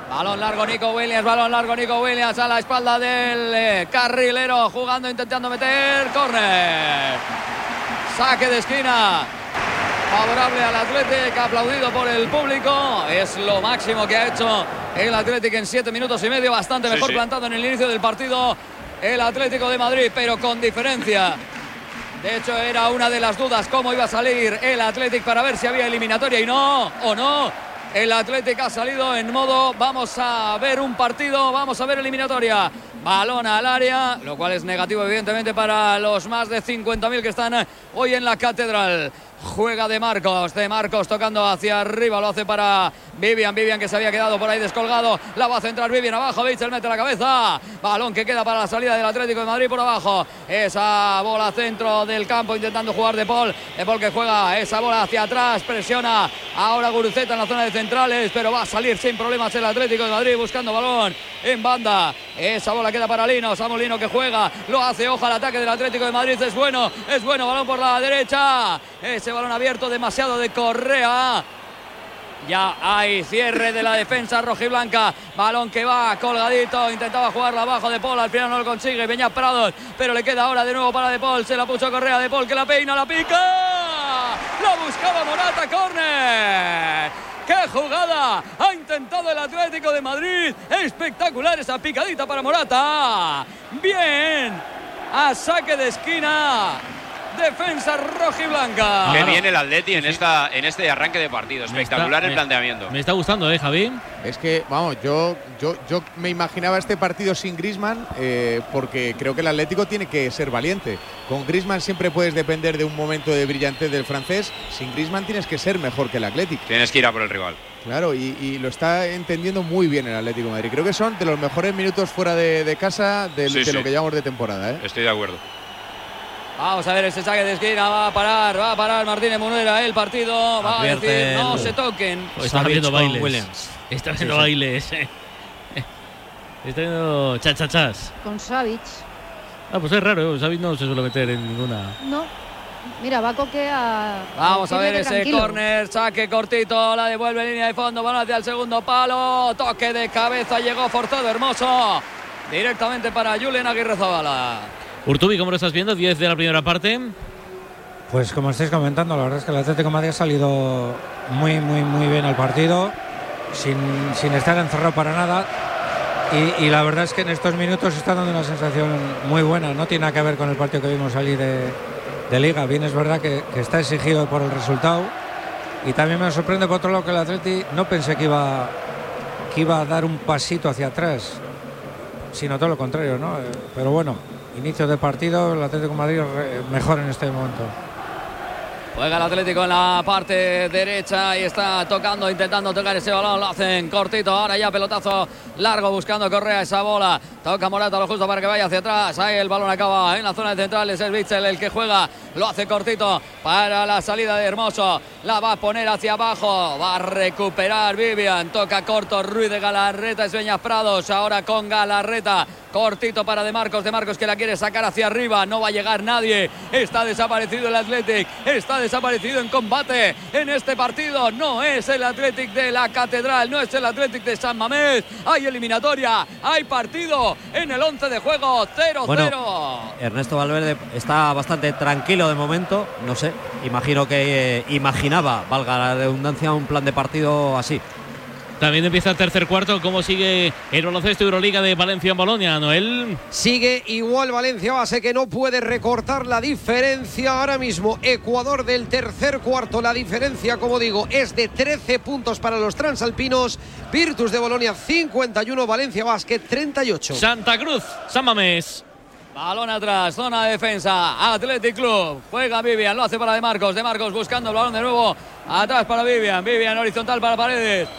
Balón largo Nico Williams, balón largo Nico Williams a la espalda del eh, carrilero, jugando, intentando meter córner. Saque de esquina. Favorable al Atlético, aplaudido por el público. Es lo máximo que ha hecho el Atlético en siete minutos y medio. Bastante Sí, mejor sí. plantado en el inicio del partido el Atlético de Madrid, pero con diferencia. De hecho, era una de las dudas cómo iba a salir el Athletic para ver si había eliminatoria y no, o no. El Athletic ha salido en modo vamos a ver un partido, vamos a ver eliminatoria. Balón al área, lo cual es negativo evidentemente para los más de 50.000 que están hoy en la catedral. Juega de Marcos, de Marcos tocando hacia arriba, lo hace para Vivian, Vivian que se había quedado por ahí descolgado, la va a centrar Vivian abajo, Bitzel mete la cabeza, balón que queda para la salida del Atlético de Madrid por abajo, esa bola centro del campo intentando jugar de Paul, de Paul que juega esa bola hacia atrás, presiona ahora Guruceta en la zona de centrales, pero va a salir sin problemas el Atlético de Madrid buscando balón en banda, esa bola queda para Lino, Samuel Lino que juega, lo hace, ojo al ataque del Atlético de Madrid, es bueno, es bueno, balón por la derecha, ese balón abierto demasiado de Correa. Ya hay cierre de la defensa rojiblanca. Balón que va colgadito. Intentaba jugarla abajo de Paul. Al final no lo consigue. Peña Prados. Pero le queda ahora de nuevo para De Paul. Se la puso Correa. De Paul que la peina, la pica. La buscaba Morata. Corner. ¡Qué jugada! Ha intentado el Atlético de Madrid. Espectacular esa picadita para Morata. Bien. A saque de esquina. Defensa rojiblanca. Qué bien el Atleti en, esta, en este arranque de partido. Espectacular el me- planteamiento. Me está gustando, ¿eh, Javi? Es que, vamos, yo, yo, yo me imaginaba este partido sin Grisman porque creo que el Atlético tiene que ser valiente. Con Grisman siempre puedes depender de un momento de brillantez del francés. Sin Grisman tienes que ser mejor que el Atlético. Tienes que ir a por el rival. Claro, y, y lo está entendiendo muy bien el Atlético de Madrid. Creo que son de los mejores minutos fuera de, de casa Sí, de sí. lo que llevamos de temporada. ¿eh? Estoy de acuerdo. Vamos a ver ese saque de esquina, va a parar, va a parar Martínez Munera el partido, va a decir no se toquen. Pues está viendo bailes. Williams. Está Sí, viendo sí. bailes. Está viendo chachachas. Con Savic. Ah, pues es raro, ¿eh? Savic no se suele meter en ninguna. No. Mira, va a coquear. Vamos a ver ese córner, saque cortito, la devuelve en línea de fondo, balón hacia el segundo palo, toque de cabeza, llegó forzado hermoso, directamente para Julen Aguirre Zabala. Urtubi, ¿cómo lo estás viendo? 10 de la primera parte. Pues como estáis comentando, la verdad es que el Atlético de Madrid ha salido muy, muy, muy bien al partido, sin, sin estar encerrado para nada. Y, la verdad es que en estos minutos está dando una sensación muy buena. No tiene nada que ver con el partido que vimos salir de, Liga. Bien es verdad que, que está exigido por el resultado. Y también me sorprende por otro lado que el Atleti no pensé que iba, que iba a dar un pasito hacia atrás, sino todo lo contrario, ¿no? Eh, Pero bueno, inicio de partido, el Atlético de Madrid mejor en este momento. Juega el Atlético en la parte derecha y está tocando, intentando tocar ese balón. Lo hacen cortito. Ahora ya pelotazo largo buscando Correa esa bola. Toca Morata lo justo para que vaya hacia atrás. Ahí el balón acaba en la zona central. Es el Bitzel el que juega. Lo hace cortito para la salida de Hermoso. La va a poner hacia abajo. Va a recuperar Vivian. Toca corto Ruiz de Galarreta. Sueñas Prados. Ahora con Galarreta. Cortito para De Marcos. De Marcos que la quiere sacar hacia arriba. No va a llegar nadie. Está desaparecido el Athletic. Está desaparecido en combate en este partido. No es el Athletic de la Catedral. No es el Athletic de San Mamés. Hay eliminatoria. Hay partido en el 11 de juego. 0-0. Bueno, Ernesto Valverde está bastante tranquilo de momento. No sé. Imagino que eh, imaginaba, valga la redundancia, un plan de partido así. También empieza el tercer cuarto. ¿Cómo sigue el baloncesto Euroliga de Valencia en Bolonia, Noel? Sigue igual Valencia base que no puede recortar la diferencia ahora mismo. Ecuador del tercer cuarto. La diferencia, como digo, es de 13 puntos para los transalpinos. Virtus de Bolonia 51, Valencia Basket 38. Santa Cruz, San Mamés. Balón atrás, zona de defensa, Athletic Club. Juega Vivian, lo hace para De Marcos. De Marcos buscando el balón de nuevo. Atrás para Vivian. Vivian horizontal para Paredes.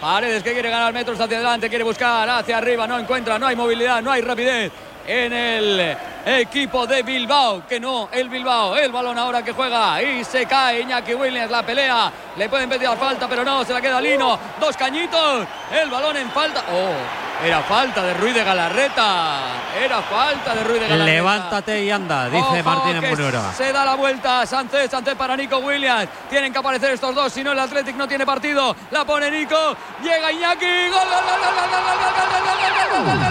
Paredes que quiere ganar metros hacia adelante, quiere buscar hacia arriba, no encuentra, no hay movilidad, no hay rapidez en el equipo de Bilbao, que no, el Bilbao, el balón ahora que juega y se cae Iñaki Williams, la pelea, le pueden pedir falta, pero no, se la queda Lino, dos cañitos, el balón en falta, oh, era falta de Ruiz de Galarreta, era falta de Ruiz de Galarreta. Levántate y anda, dice Ojo, Martínez Munera. Se da la vuelta Sánchez, Sánchez para Nico Williams. Tienen que aparecer estos dos, si no el Athletic no tiene partido. La pone Nico, llega Iñaki, gol, gol, gol, gol, gol, gol, gol, gol, gol, gol, gol, gol, gol,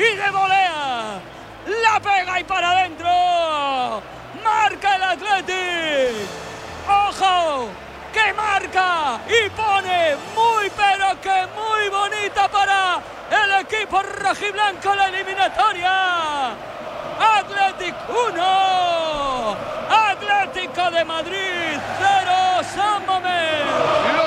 Y de volea. La pega y para adentro. Marca el Athletic. ¡Ojo! ¡Que marca! Y pone muy pero que muy bonita para el equipo rojiblanco la eliminatoria. Athletic 1, Atlético de Madrid 0, San Mamés.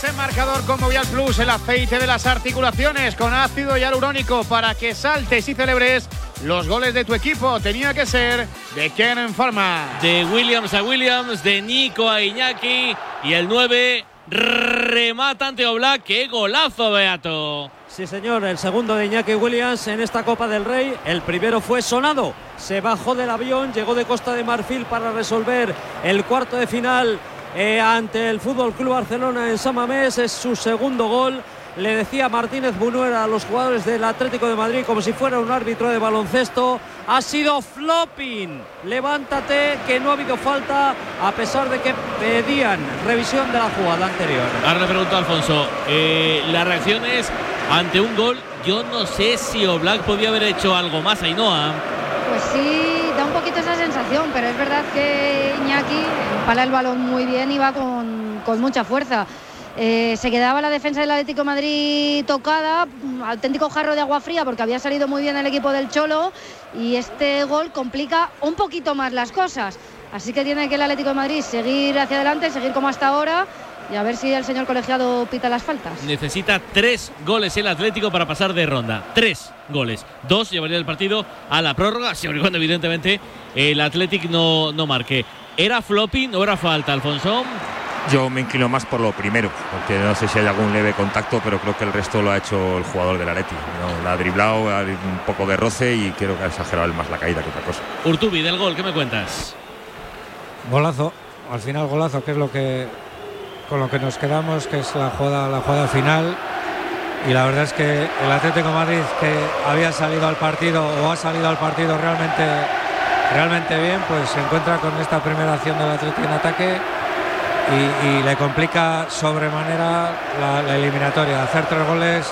En marcador con Movial Plus, el aceite de las articulaciones con ácido hialurónico para que saltes y celebres los goles de tu equipo. Tenía que ser de Ken Pharma. De Williams a Williams, de Nico a Iñaki y el 9 remata ante Oblak. ¡Qué golazo, Beato! Sí, señor, el segundo de Iñaki Williams en esta Copa del Rey. El primero fue sonado. Se bajó del avión, llegó de Costa de Marfil para resolver el cuarto de final eh, ante el Fútbol Club Barcelona en San Mamés. Es su segundo gol. Le decía Martínez Bunuera a los jugadores del Atlético de Madrid como si fuera un árbitro de baloncesto. Ha sido flopping. Levántate, que no ha habido falta, a pesar de que pedían revisión de la jugada anterior. Ahora le pregunto a Alfonso, eh, las reacciones ante un gol, yo no sé si Oblak podía haber hecho algo más, Ainhoa. Pues sí, un poquito esa sensación, pero es verdad que Iñaki empala el balón muy bien y va con, con mucha fuerza. Eh, se quedaba la defensa del Atlético Madrid tocada, auténtico jarro de agua fría porque había salido muy bien el equipo del Cholo y este gol complica un poquito más las cosas. Así que tiene que el Atlético Madrid seguir hacia adelante, seguir como hasta ahora y a ver si el señor colegiado pita las faltas. Necesita tres goles el Atlético para pasar de ronda. Tres goles. Dos llevaría el partido a la prórroga, siempre y cuando evidentemente el Atlético no, no marque. ¿Era flopping o era falta, Alfonso? Yo me inclino más por lo primero, porque no sé si hay algún leve contacto, pero creo que el resto lo ha hecho el jugador del Atleti. ¿no? La ha driblado, un poco de roce y creo que ha exagerado más la caída que otra cosa. Urtubi, del gol, ¿qué me cuentas? Golazo, al final golazo, que es lo que con lo que nos quedamos, que es la jugada, la jugada final. Y la verdad es que el Atlético Madrid, que había salido al partido o ha salido al partido realmente realmente bien, pues se encuentra con esta primera acción del Atlético en ataque y, le complica sobremanera la, eliminatoria. Hacer tres goles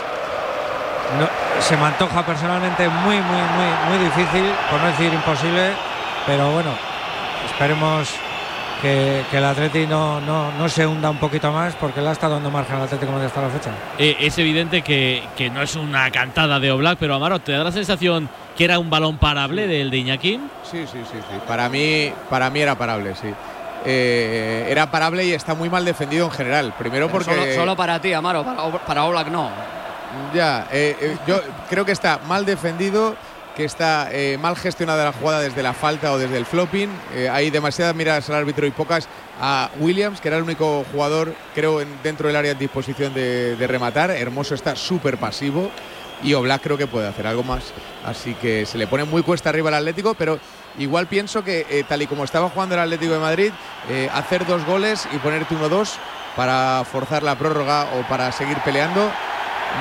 se me antoja personalmente muy, muy, muy, muy difícil, por no decir imposible, pero bueno, esperemos que, que el Atleti no, no, no se hunda un poquito más porque le ha estado dando margen al Atlético de Madrid hasta la fecha. Eh, es evidente que, que no es una cantada de Oblak, pero Amaro, ¿te da la sensación que era un balón parable del de Iñaki? Sí, sí, sí, sí. Para mí, para mí era parable, sí. Eh, era parable y está muy mal defendido en general. Primero Pero porque Solo, solo para ti, Amaro, para, para Oblak no. Ya, eh, eh, yo creo que está mal defendido, que está eh, mal gestionada la jugada desde la falta o desde el flopping. Eh, hay demasiadas miradas al árbitro y pocas a Williams, que era el único jugador, creo, en- dentro del área en disposición de, rematar. Hermoso está súper pasivo y Oblak creo que puede hacer algo más. Así que se le pone muy cuesta arriba al Atlético, pero igual pienso que eh, tal y como estaba jugando el Atlético de Madrid, hacer dos goles y ponerte 1-2 para forzar la prórroga o para seguir peleando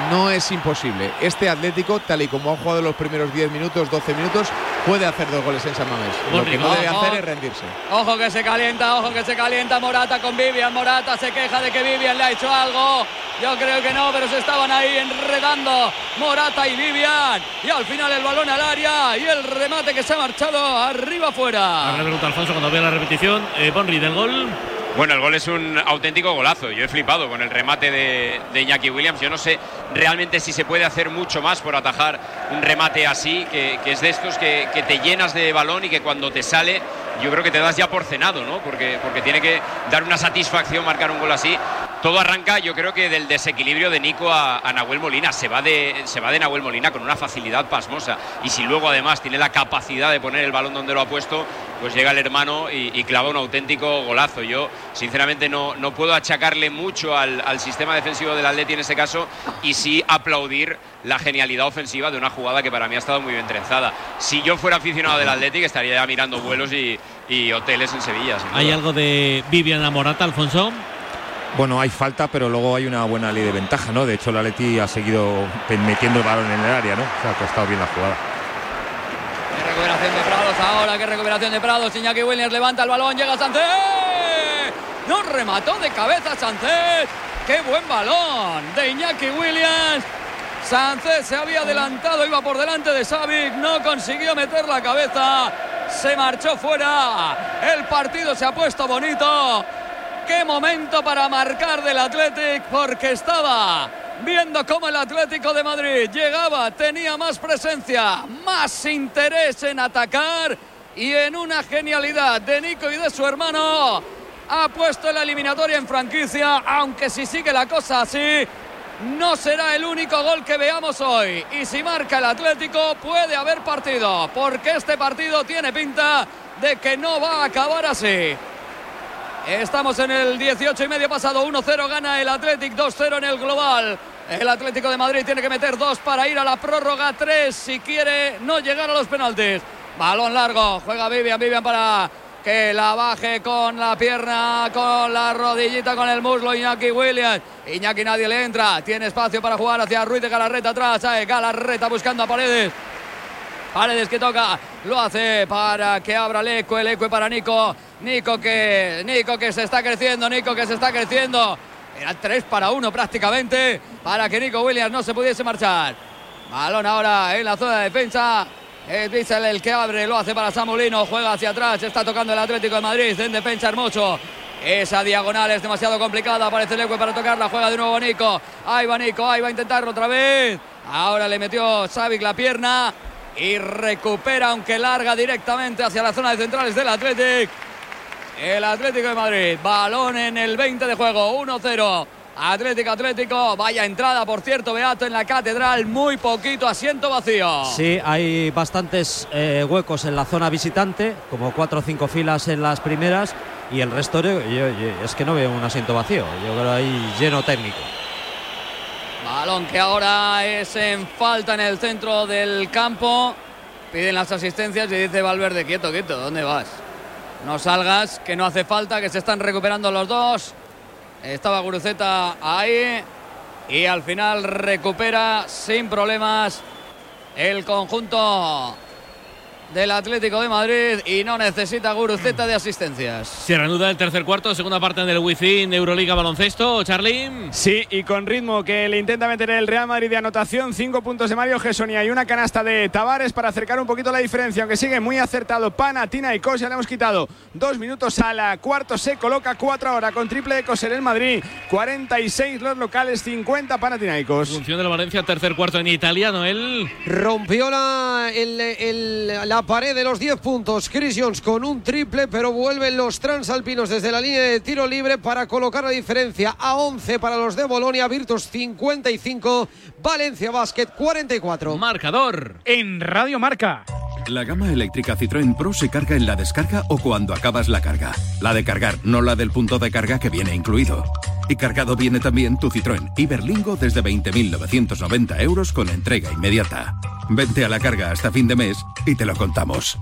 no es imposible. Este Atlético, tal y como ha jugado los primeros 10 minutos, 12 minutos, puede hacer dos goles en San Mamés. Lo que no debe hacer es rendirse. Ojo que se calienta, ojo que se calienta Morata con Vivian. Morata se queja de que Vivian le ha hecho algo. Yo creo que no, pero se estaban ahí enredando Morata y Vivian. Y al final el balón al área y el remate que se ha marchado arriba afuera. Ahora le pregunta Alfonso cuando vea la repetición. Eh, Bonri, del gol. Bueno, el gol es un auténtico golazo. Yo he flipado con el remate de, de Iñaki Williams. Yo no sé realmente si se puede hacer mucho más por atajar un remate así, que, es de estos que, que te llenas de balón y que cuando te sale, yo creo que te das ya por cenado, ¿no? Porque, porque tiene que dar una satisfacción marcar un gol así. Todo arranca, yo creo que del desequilibrio de Nico a, a Nahuel Molina. Se va, de, se va de Nahuel Molina con una facilidad pasmosa. Y si luego además tiene la capacidad de poner el balón donde lo ha puesto, pues llega el hermano y, y clava un auténtico golazo. Yo, sinceramente, no, no puedo achacarle mucho al, al sistema defensivo del Atleti en ese caso y sí aplaudir la genialidad ofensiva de una jugada que para mí ha estado muy bien trenzada. Si yo fuera aficionado del Atleti, estaría ya mirando vuelos y, y hoteles en Sevilla. ¿Hay algo de Vivian Morata, Alfonso? Bueno, hay falta, pero luego hay una buena ley de ventaja, ¿no? De hecho, el Atleti ha seguido metiendo el balón en el área, ¿no? O sea, ha estado bien la jugada. Qué recuperación de Prados ahora, qué recuperación de Prados. Iñaki Williams levanta el balón, llega Sánchez. No remató de cabeza Sánchez. Qué buen balón de Iñaki Williams. Sánchez se había adelantado, iba por delante de Savic, no consiguió meter la cabeza. Se marchó fuera. El partido se ha puesto bonito. Qué momento para marcar del Athletic porque estaba viendo cómo el Atlético de Madrid llegaba, tenía más presencia, más interés en atacar y en una genialidad de Nico y de su hermano ha puesto la eliminatoria en franquicia, aunque si sigue la cosa así no será el único gol que veamos hoy. Y si marca el Atlético, puede haber partido, porque este partido tiene pinta de que no va a acabar así. Estamos en el 18 y medio pasado, 1-0 gana el Athletic, 2-0 en el global. El Atlético de Madrid tiene que meter dos para ir a la prórroga, tres si quiere no llegar a los penaltis. Balón largo, juega Vivian, Vivian para que la baje con la pierna, con la rodillita, con el muslo Iñaki Williams. Iñaki nadie le entra, tiene espacio para jugar hacia Ruiz de Galarreta atrás, Galarreta buscando a Paredes. Paredes que toca, lo hace para que abra el eco, el eco para Nico. Nico que, Nico que se está creciendo, Nico que se está creciendo. Era 3 para 1 prácticamente para que Nico Williams no se pudiese marchar. Balón ahora en la zona de defensa. Es Bissell el que abre, lo hace para Samulino, juega hacia atrás, está tocando el Atlético de Madrid en defensa hermoso. Esa diagonal es demasiado complicada, aparece Leque para tocarla, juega de nuevo Nico. Ahí va Nico, ahí va a intentarlo otra vez. Ahora le metió Savic la pierna y recupera, aunque larga directamente hacia la zona de centrales del Atlético. El Atlético de Madrid, balón en el 20 de juego, 1-0. Atlético, Atlético, vaya entrada, por cierto, Beato en la catedral, muy poquito asiento vacío. Sí, hay bastantes eh, huecos en la zona visitante, como cuatro o cinco filas en las primeras, y el resto yo- es que no veo un asiento vacío, yo creo ahí lleno técnico. Balón que ahora es en falta en el centro del campo. Piden las asistencias y dice Valverde, quieto, quieto, ¿dónde vas? No salgas, que no hace falta, que se están recuperando los dos. Estaba Guruceta ahí y al final recupera sin problemas el conjunto del Atlético de Madrid y no necesita guruceta de asistencias. Se reanuda el tercer cuarto, segunda parte del Within Euroliga Baloncesto. Charly. Sí, y con ritmo que le intenta meter el Real Madrid de anotación. Cinco puntos de Mario Gesonia y una canasta de Tavares para acercar un poquito la diferencia, aunque sigue muy acertado Panatina y Kos. Ya le hemos quitado dos minutos a la cuarto. Se coloca cuatro ahora con triple de Kos en el Madrid. 46 los locales, 50 Panathinaikos. Función de la Valencia, tercer cuarto en Italia, Noel. Rompió la, el- el- la pared de los 10 puntos. Chris Jones con un triple, pero vuelven los transalpinos desde la línea de tiro libre para colocar la diferencia a 11 para los de Bolonia. Virtus 55, Valencia Basket 44. Marcador. En Radio Marca. La gama eléctrica Citroën Pro se carga en la descarga o cuando acabas la carga. La de cargar, no la del punto de carga que viene incluido. Y cargado viene también tu Citroën Iberlingo desde 20.990 euros con entrega inmediata. Vente a la carga hasta fin de mes y te lo contamos.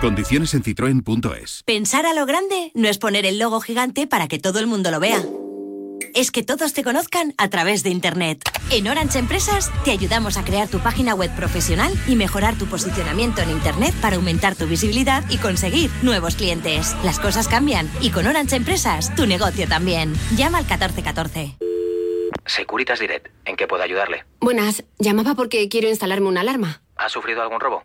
Condiciones en citroen.es. Pensar a lo grande no es poner el logo gigante para que todo el mundo lo vea. Es que todos te conozcan a través de Internet. En Orange Empresas te ayudamos a crear tu página web profesional y mejorar tu posicionamiento en Internet para aumentar tu visibilidad y conseguir nuevos clientes. Las cosas cambian y con Orange Empresas tu negocio también. Llama al 1414. Securitas Direct, ¿en qué puedo ayudarle? Buenas, llamaba porque quiero instalarme una alarma. ¿Ha sufrido algún robo?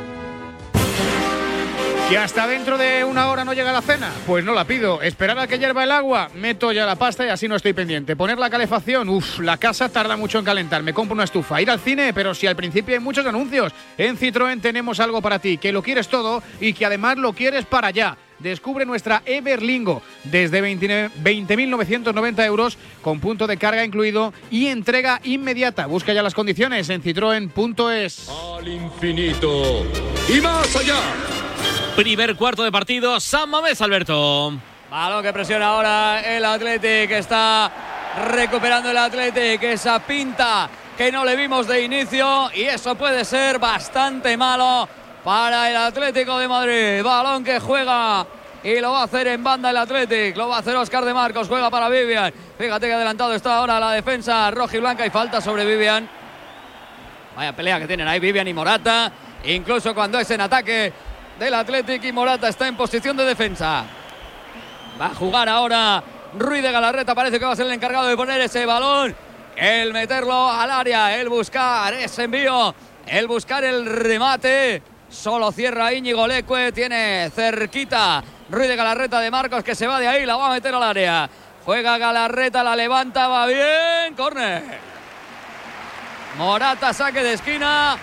¿Que hasta dentro de una hora no llega la cena? Pues no la pido. ¿Esperar a que hierva el agua? Meto ya la pasta y así no estoy pendiente. ¿Poner la calefacción? Uf, la casa tarda mucho en calentar. Me compro una estufa. ¿Ir al cine? Pero si al principio hay muchos anuncios. En Citroën tenemos algo para ti, que lo quieres todo y que además lo quieres para allá. Descubre nuestra Everlingo desde 20 20.990 euros con punto de carga incluido y entrega inmediata. Busca ya las condiciones en citroen.es. Al infinito y más allá. Primer cuarto de partido, San Mamés, Alberto. Balón que presiona ahora el Athletic. Está recuperando el Athletic. Esa pinta que no le vimos de inicio. Y eso puede ser bastante malo para el Atlético de Madrid. Balón que juega. Y lo va a hacer en banda el Athletic. Lo va a hacer Oscar de Marcos. Juega para Vivian. Fíjate que adelantado está ahora la defensa roja y blanca. Y falta sobre Vivian. Vaya pelea que tienen ahí Vivian y Morata. Incluso cuando es en ataque del Athletic y Morata está en posición de defensa. Va a jugar ahora Ruiz de Galarreta. Parece que va a ser el encargado de poner ese balón. El meterlo al área. El buscar ese envío. El buscar el remate. Solo cierra Íñigo Leque. Tiene cerquita Ruiz de Galarreta de Marcos que se va de ahí. La va a meter al área. Juega Galarreta. La levanta. Va bien. Corner. Morata saque de esquina.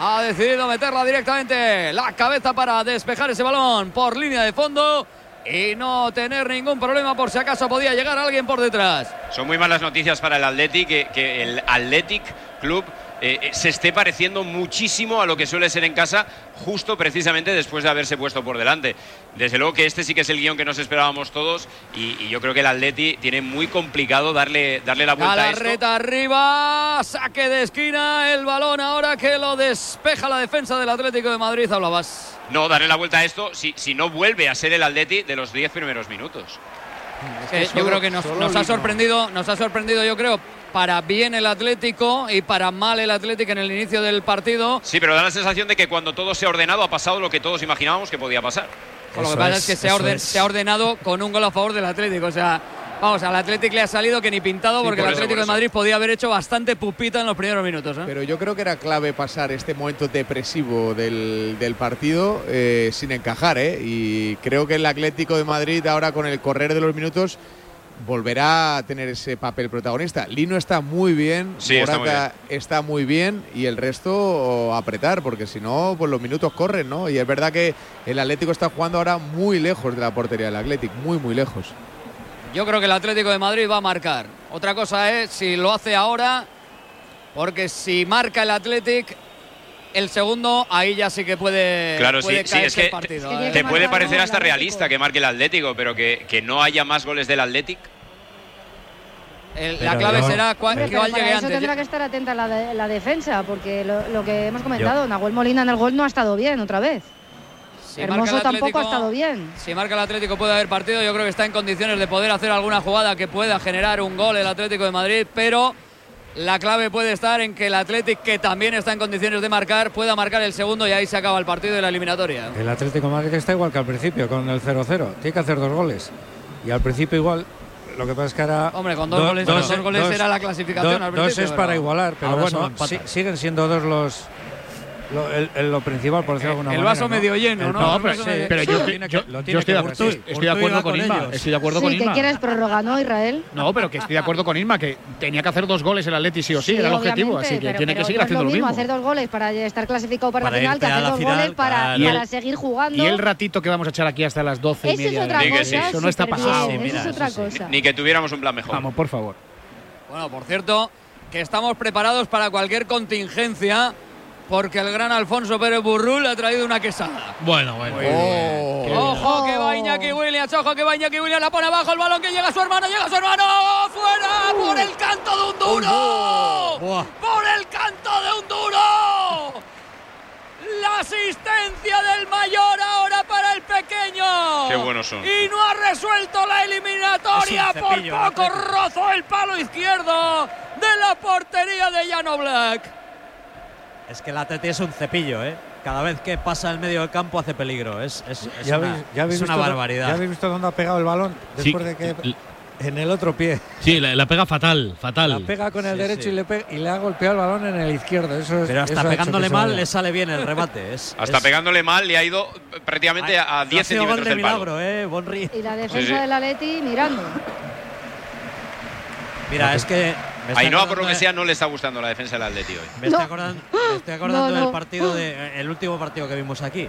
Ha decidido meterla directamente la cabeza para despejar ese balón por línea de fondo y no tener ningún problema por si acaso podía llegar alguien por detrás. Son muy malas noticias para el Athletic, que, el Athletic Club eh, eh, se esté pareciendo muchísimo a lo que suele ser en casa, justo precisamente después de haberse puesto por delante. Desde luego que este sí que es el guion que nos esperábamos todos y, y yo creo que el Atleti tiene muy complicado darle, darle la vuelta a esto. Galarreta arriba, saque de esquina, el balón ahora que lo despeja la defensa del Atlético de Madrid, hablabas. No, darle la vuelta a esto si, si no vuelve a ser el Atleti de los 10 primeros minutos. Eh, yo creo que nos, nos ha sorprendido, nos ha sorprendido, yo creo, para bien el Atlético y para mal el Atlético en el inicio del partido. Sí, pero da la sensación de que cuando todo se ha ordenado ha pasado lo que todos imaginábamos que podía pasar. Lo que pasa es, que se ha, orden- se ha ordenado con un gol a favor del Atlético. O sea, vamos, al Atlético le ha salido que ni pintado Sí, porque por el eso, Atlético por de. Madrid podía haber hecho bastante pupita en los primeros minutos. ¿eh? Pero yo creo que era clave pasar este momento depresivo del, del partido eh, sin encajar, ¿eh? Y creo que el Atlético de Madrid ahora con el correr de los minutos volverá a tener ese papel protagonista. Lino está muy bien, Sí, está muy Morata está muy bien y el resto apretar, porque si no, pues los minutos corren, ¿no? Y es verdad que el Atlético está jugando ahora muy lejos de la portería del Atlético, muy, muy lejos. Yo creo que el Atlético de Madrid va a marcar. Otra cosa es si lo hace ahora, porque si marca el Atlético, el segundo, ahí ya sí que puede, Claro, sí, puede sí, es caerse que el partido. te, ¿eh? te puede parecer hasta realista que marque el Atlético, pero que, que no haya más goles del Atlético. El- la Pero clave yo- será cuál, pero cuál para llegue eso antes. tendrá que estar atenta la, de- la defensa, porque lo, lo que hemos comentado, Nahuel Molina en el gol no ha estado bien otra vez. Si marca Hermoso tampoco ha estado bien. Si marca el Atlético puede haber partido, yo creo que está en condiciones de poder hacer alguna jugada que pueda generar un gol el Atlético de Madrid, pero la clave puede estar en que el Atlético, que también está en condiciones de marcar, pueda marcar el segundo y ahí se acaba el partido de la eliminatoria. El Atlético de Madrid está igual que al principio, con el 0-0. Tiene que hacer dos goles. Y al principio igual, lo que pasa es que ahora... Hombre, con dos goles- dos goles era la clasificación al dos es pero para igualar, pero ahora bueno, siguen siendo dos los... Lo, el- el- lo principal, por decirlo de alguna el manera. vaso ¿no? medio lleno, El ¿no? El medio- pero Sí. yo, tiene yo- que- yo tiene estoy, de, que acuerdo, estoy de acuerdo con Isma. Estoy de acuerdo con Sí, que Isma. quieres prórroga, ¿no, Israel? No, pero que estoy de acuerdo con Isma, que tenía que hacer dos goles el Atleti sí o sí, Sí, era el objetivo, así que pero- tiene pero que seguir no haciendo lo lo mismo hacer dos goles para estar clasificado para, Para la final que hacer la dos final, goles para, para el- seguir jugando. Y el ratito que vamos a echar aquí hasta las 12 y media. de otra la cosa, noche, Eso no está pasado. eso es otra cosa. Ni que tuviéramos un plan mejor. Vamos, por favor. Bueno, por cierto, que estamos preparados para cualquier contingencia, porque el gran Alfonso Pérez Burrul ha traído una quesada. Bueno, bueno. Ojo que va Iñaki Williams, ojo que va Iñaki Williams, la pone abajo el balón que llega a su hermano, llega a su hermano, fuera por el canto de un duro, por el canto de un duro. La asistencia del mayor ahora para el pequeño. Qué buenos son. Y no ha resuelto la eliminatoria. Cepillo, Por poco rozó el palo izquierdo de la portería de Llano Black. Es que el Atleti es un cepillo, ¿eh? Cada vez que pasa el medio del campo hace peligro. Es, es, es Ya una, habéis- ya habéis es una visto- barbaridad. ¿Ya habéis visto dónde ha pegado el balón? Sí, Después de que. En el otro pie. Sí, la, la pega fatal, fatal. La pega con el Sí, derecho sí. Y, le pega- y le ha golpeado el balón en el izquierdo. Eso es, Pero hasta eso pegándole mal le sale bien el remate. Es, Hasta es- pegándole mal le ha ido prácticamente a ha 10 sido gol centímetros de del palo. milagro, ¿eh? Bonri. Y la defensa sí. del Atleti mirando. Mira, es que. Ainhoa, por lo que de- sea, no le está gustando la defensa del Atleti hoy. Me estoy acordando, me estoy acordando No, del partido de el último partido que vimos aquí.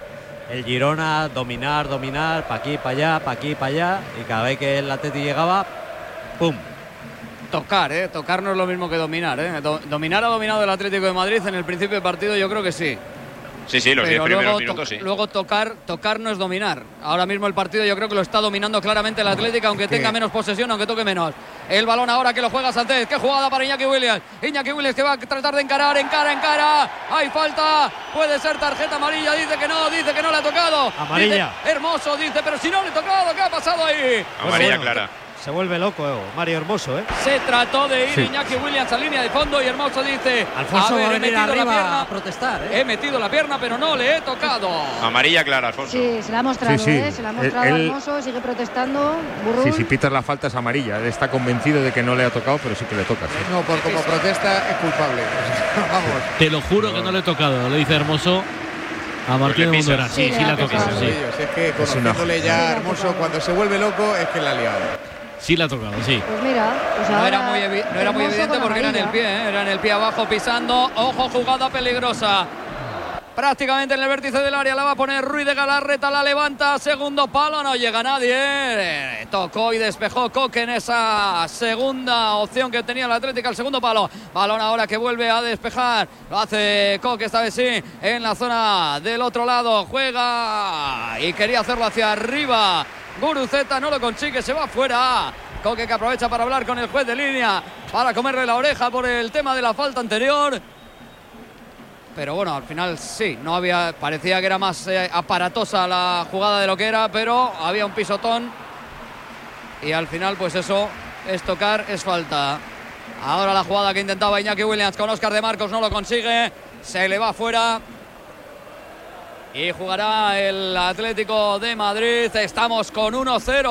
El Girona dominar, dominar, pa' aquí, pa' allá, pa' aquí, pa' allá. Y cada vez que el Atleti llegaba, ¡pum! Tocar, ¿eh? Tocar no es lo mismo que dominar, ¿eh? Do- dominar ha dominado el Atlético de Madrid en el principio del partido, yo creo que sí. Sí, sí, los 10 Pero primeros luego, minutos to- sí. luego tocar, tocar no es dominar. Ahora mismo el partido yo creo que lo está dominando claramente el Atlético, aunque tenga menos posesión, aunque toque menos. El balón ahora que lo juega Sánchez. Qué jugada para Iñaki Williams. Iñaki Williams que va a tratar de encarar, encara, encara. Hay falta. Puede ser tarjeta amarilla. Dice que no, dice que no le ha tocado. Amarilla. Dice, hermoso, dice, pero si no le ha tocado, ¿qué ha pasado ahí? Amarilla Bueno, clara. Se vuelve loco, eh, Mario Hermoso, ¿eh? Se trató de ir Sí. Iñaki Williams a línea de fondo y Hermoso dice: Alfonso a ver, va a he venir metido la pierna, a protestar, ¿eh? he metido la pierna, pero no le he tocado. Amarilla clara, Alfonso. Sí, se la ha mostrado, Sí, sí. ¿eh? Se la ha mostrado Él- hermoso, sigue protestando. Burrul. Sí, si pitas la falta es amarilla. Él está convencido de que no le ha tocado, pero sí que le toca. sí. No, por como protesta es culpable. Vamos. Te lo juro que no le he tocado, le dice Hermoso a Martín de pisa. Mundora. Sí, Sí, sí, le la ha ha tocado, tocado. sí. Es que conociéndole ya hermoso, cuando se vuelve loco es que la ha liado. Sí la ha tocado, sí. Pues mira, pues No era muy, evi- no era muy evidente porque era en el pie, ¿eh? era en el pie abajo pisando. Ojo, jugada peligrosa. Prácticamente en el vértice del área la va a poner Ruiz de Galarreta, la levanta, segundo palo, no llega nadie. Eh, Tocó y despejó Coque en esa segunda opción que tenía el Atlético, el segundo palo. Balón ahora que vuelve a despejar, lo hace Coque esta vez sí, en la zona del otro lado, juega y quería hacerlo hacia arriba. Guruceta no lo consigue, se va fuera. Coque que aprovecha para hablar con el juez de línea, para comerle la oreja por el tema de la falta anterior. Pero bueno, al final sí, no había, parecía que era más eh, aparatosa la jugada de lo que era, pero había un pisotón y al final pues eso es tocar, es falta. Ahora la jugada que intentaba Iñaki Williams con Oscar de Marcos no lo consigue, se le va fuera. Y jugará el Atlético de Madrid. Estamos con 1-0.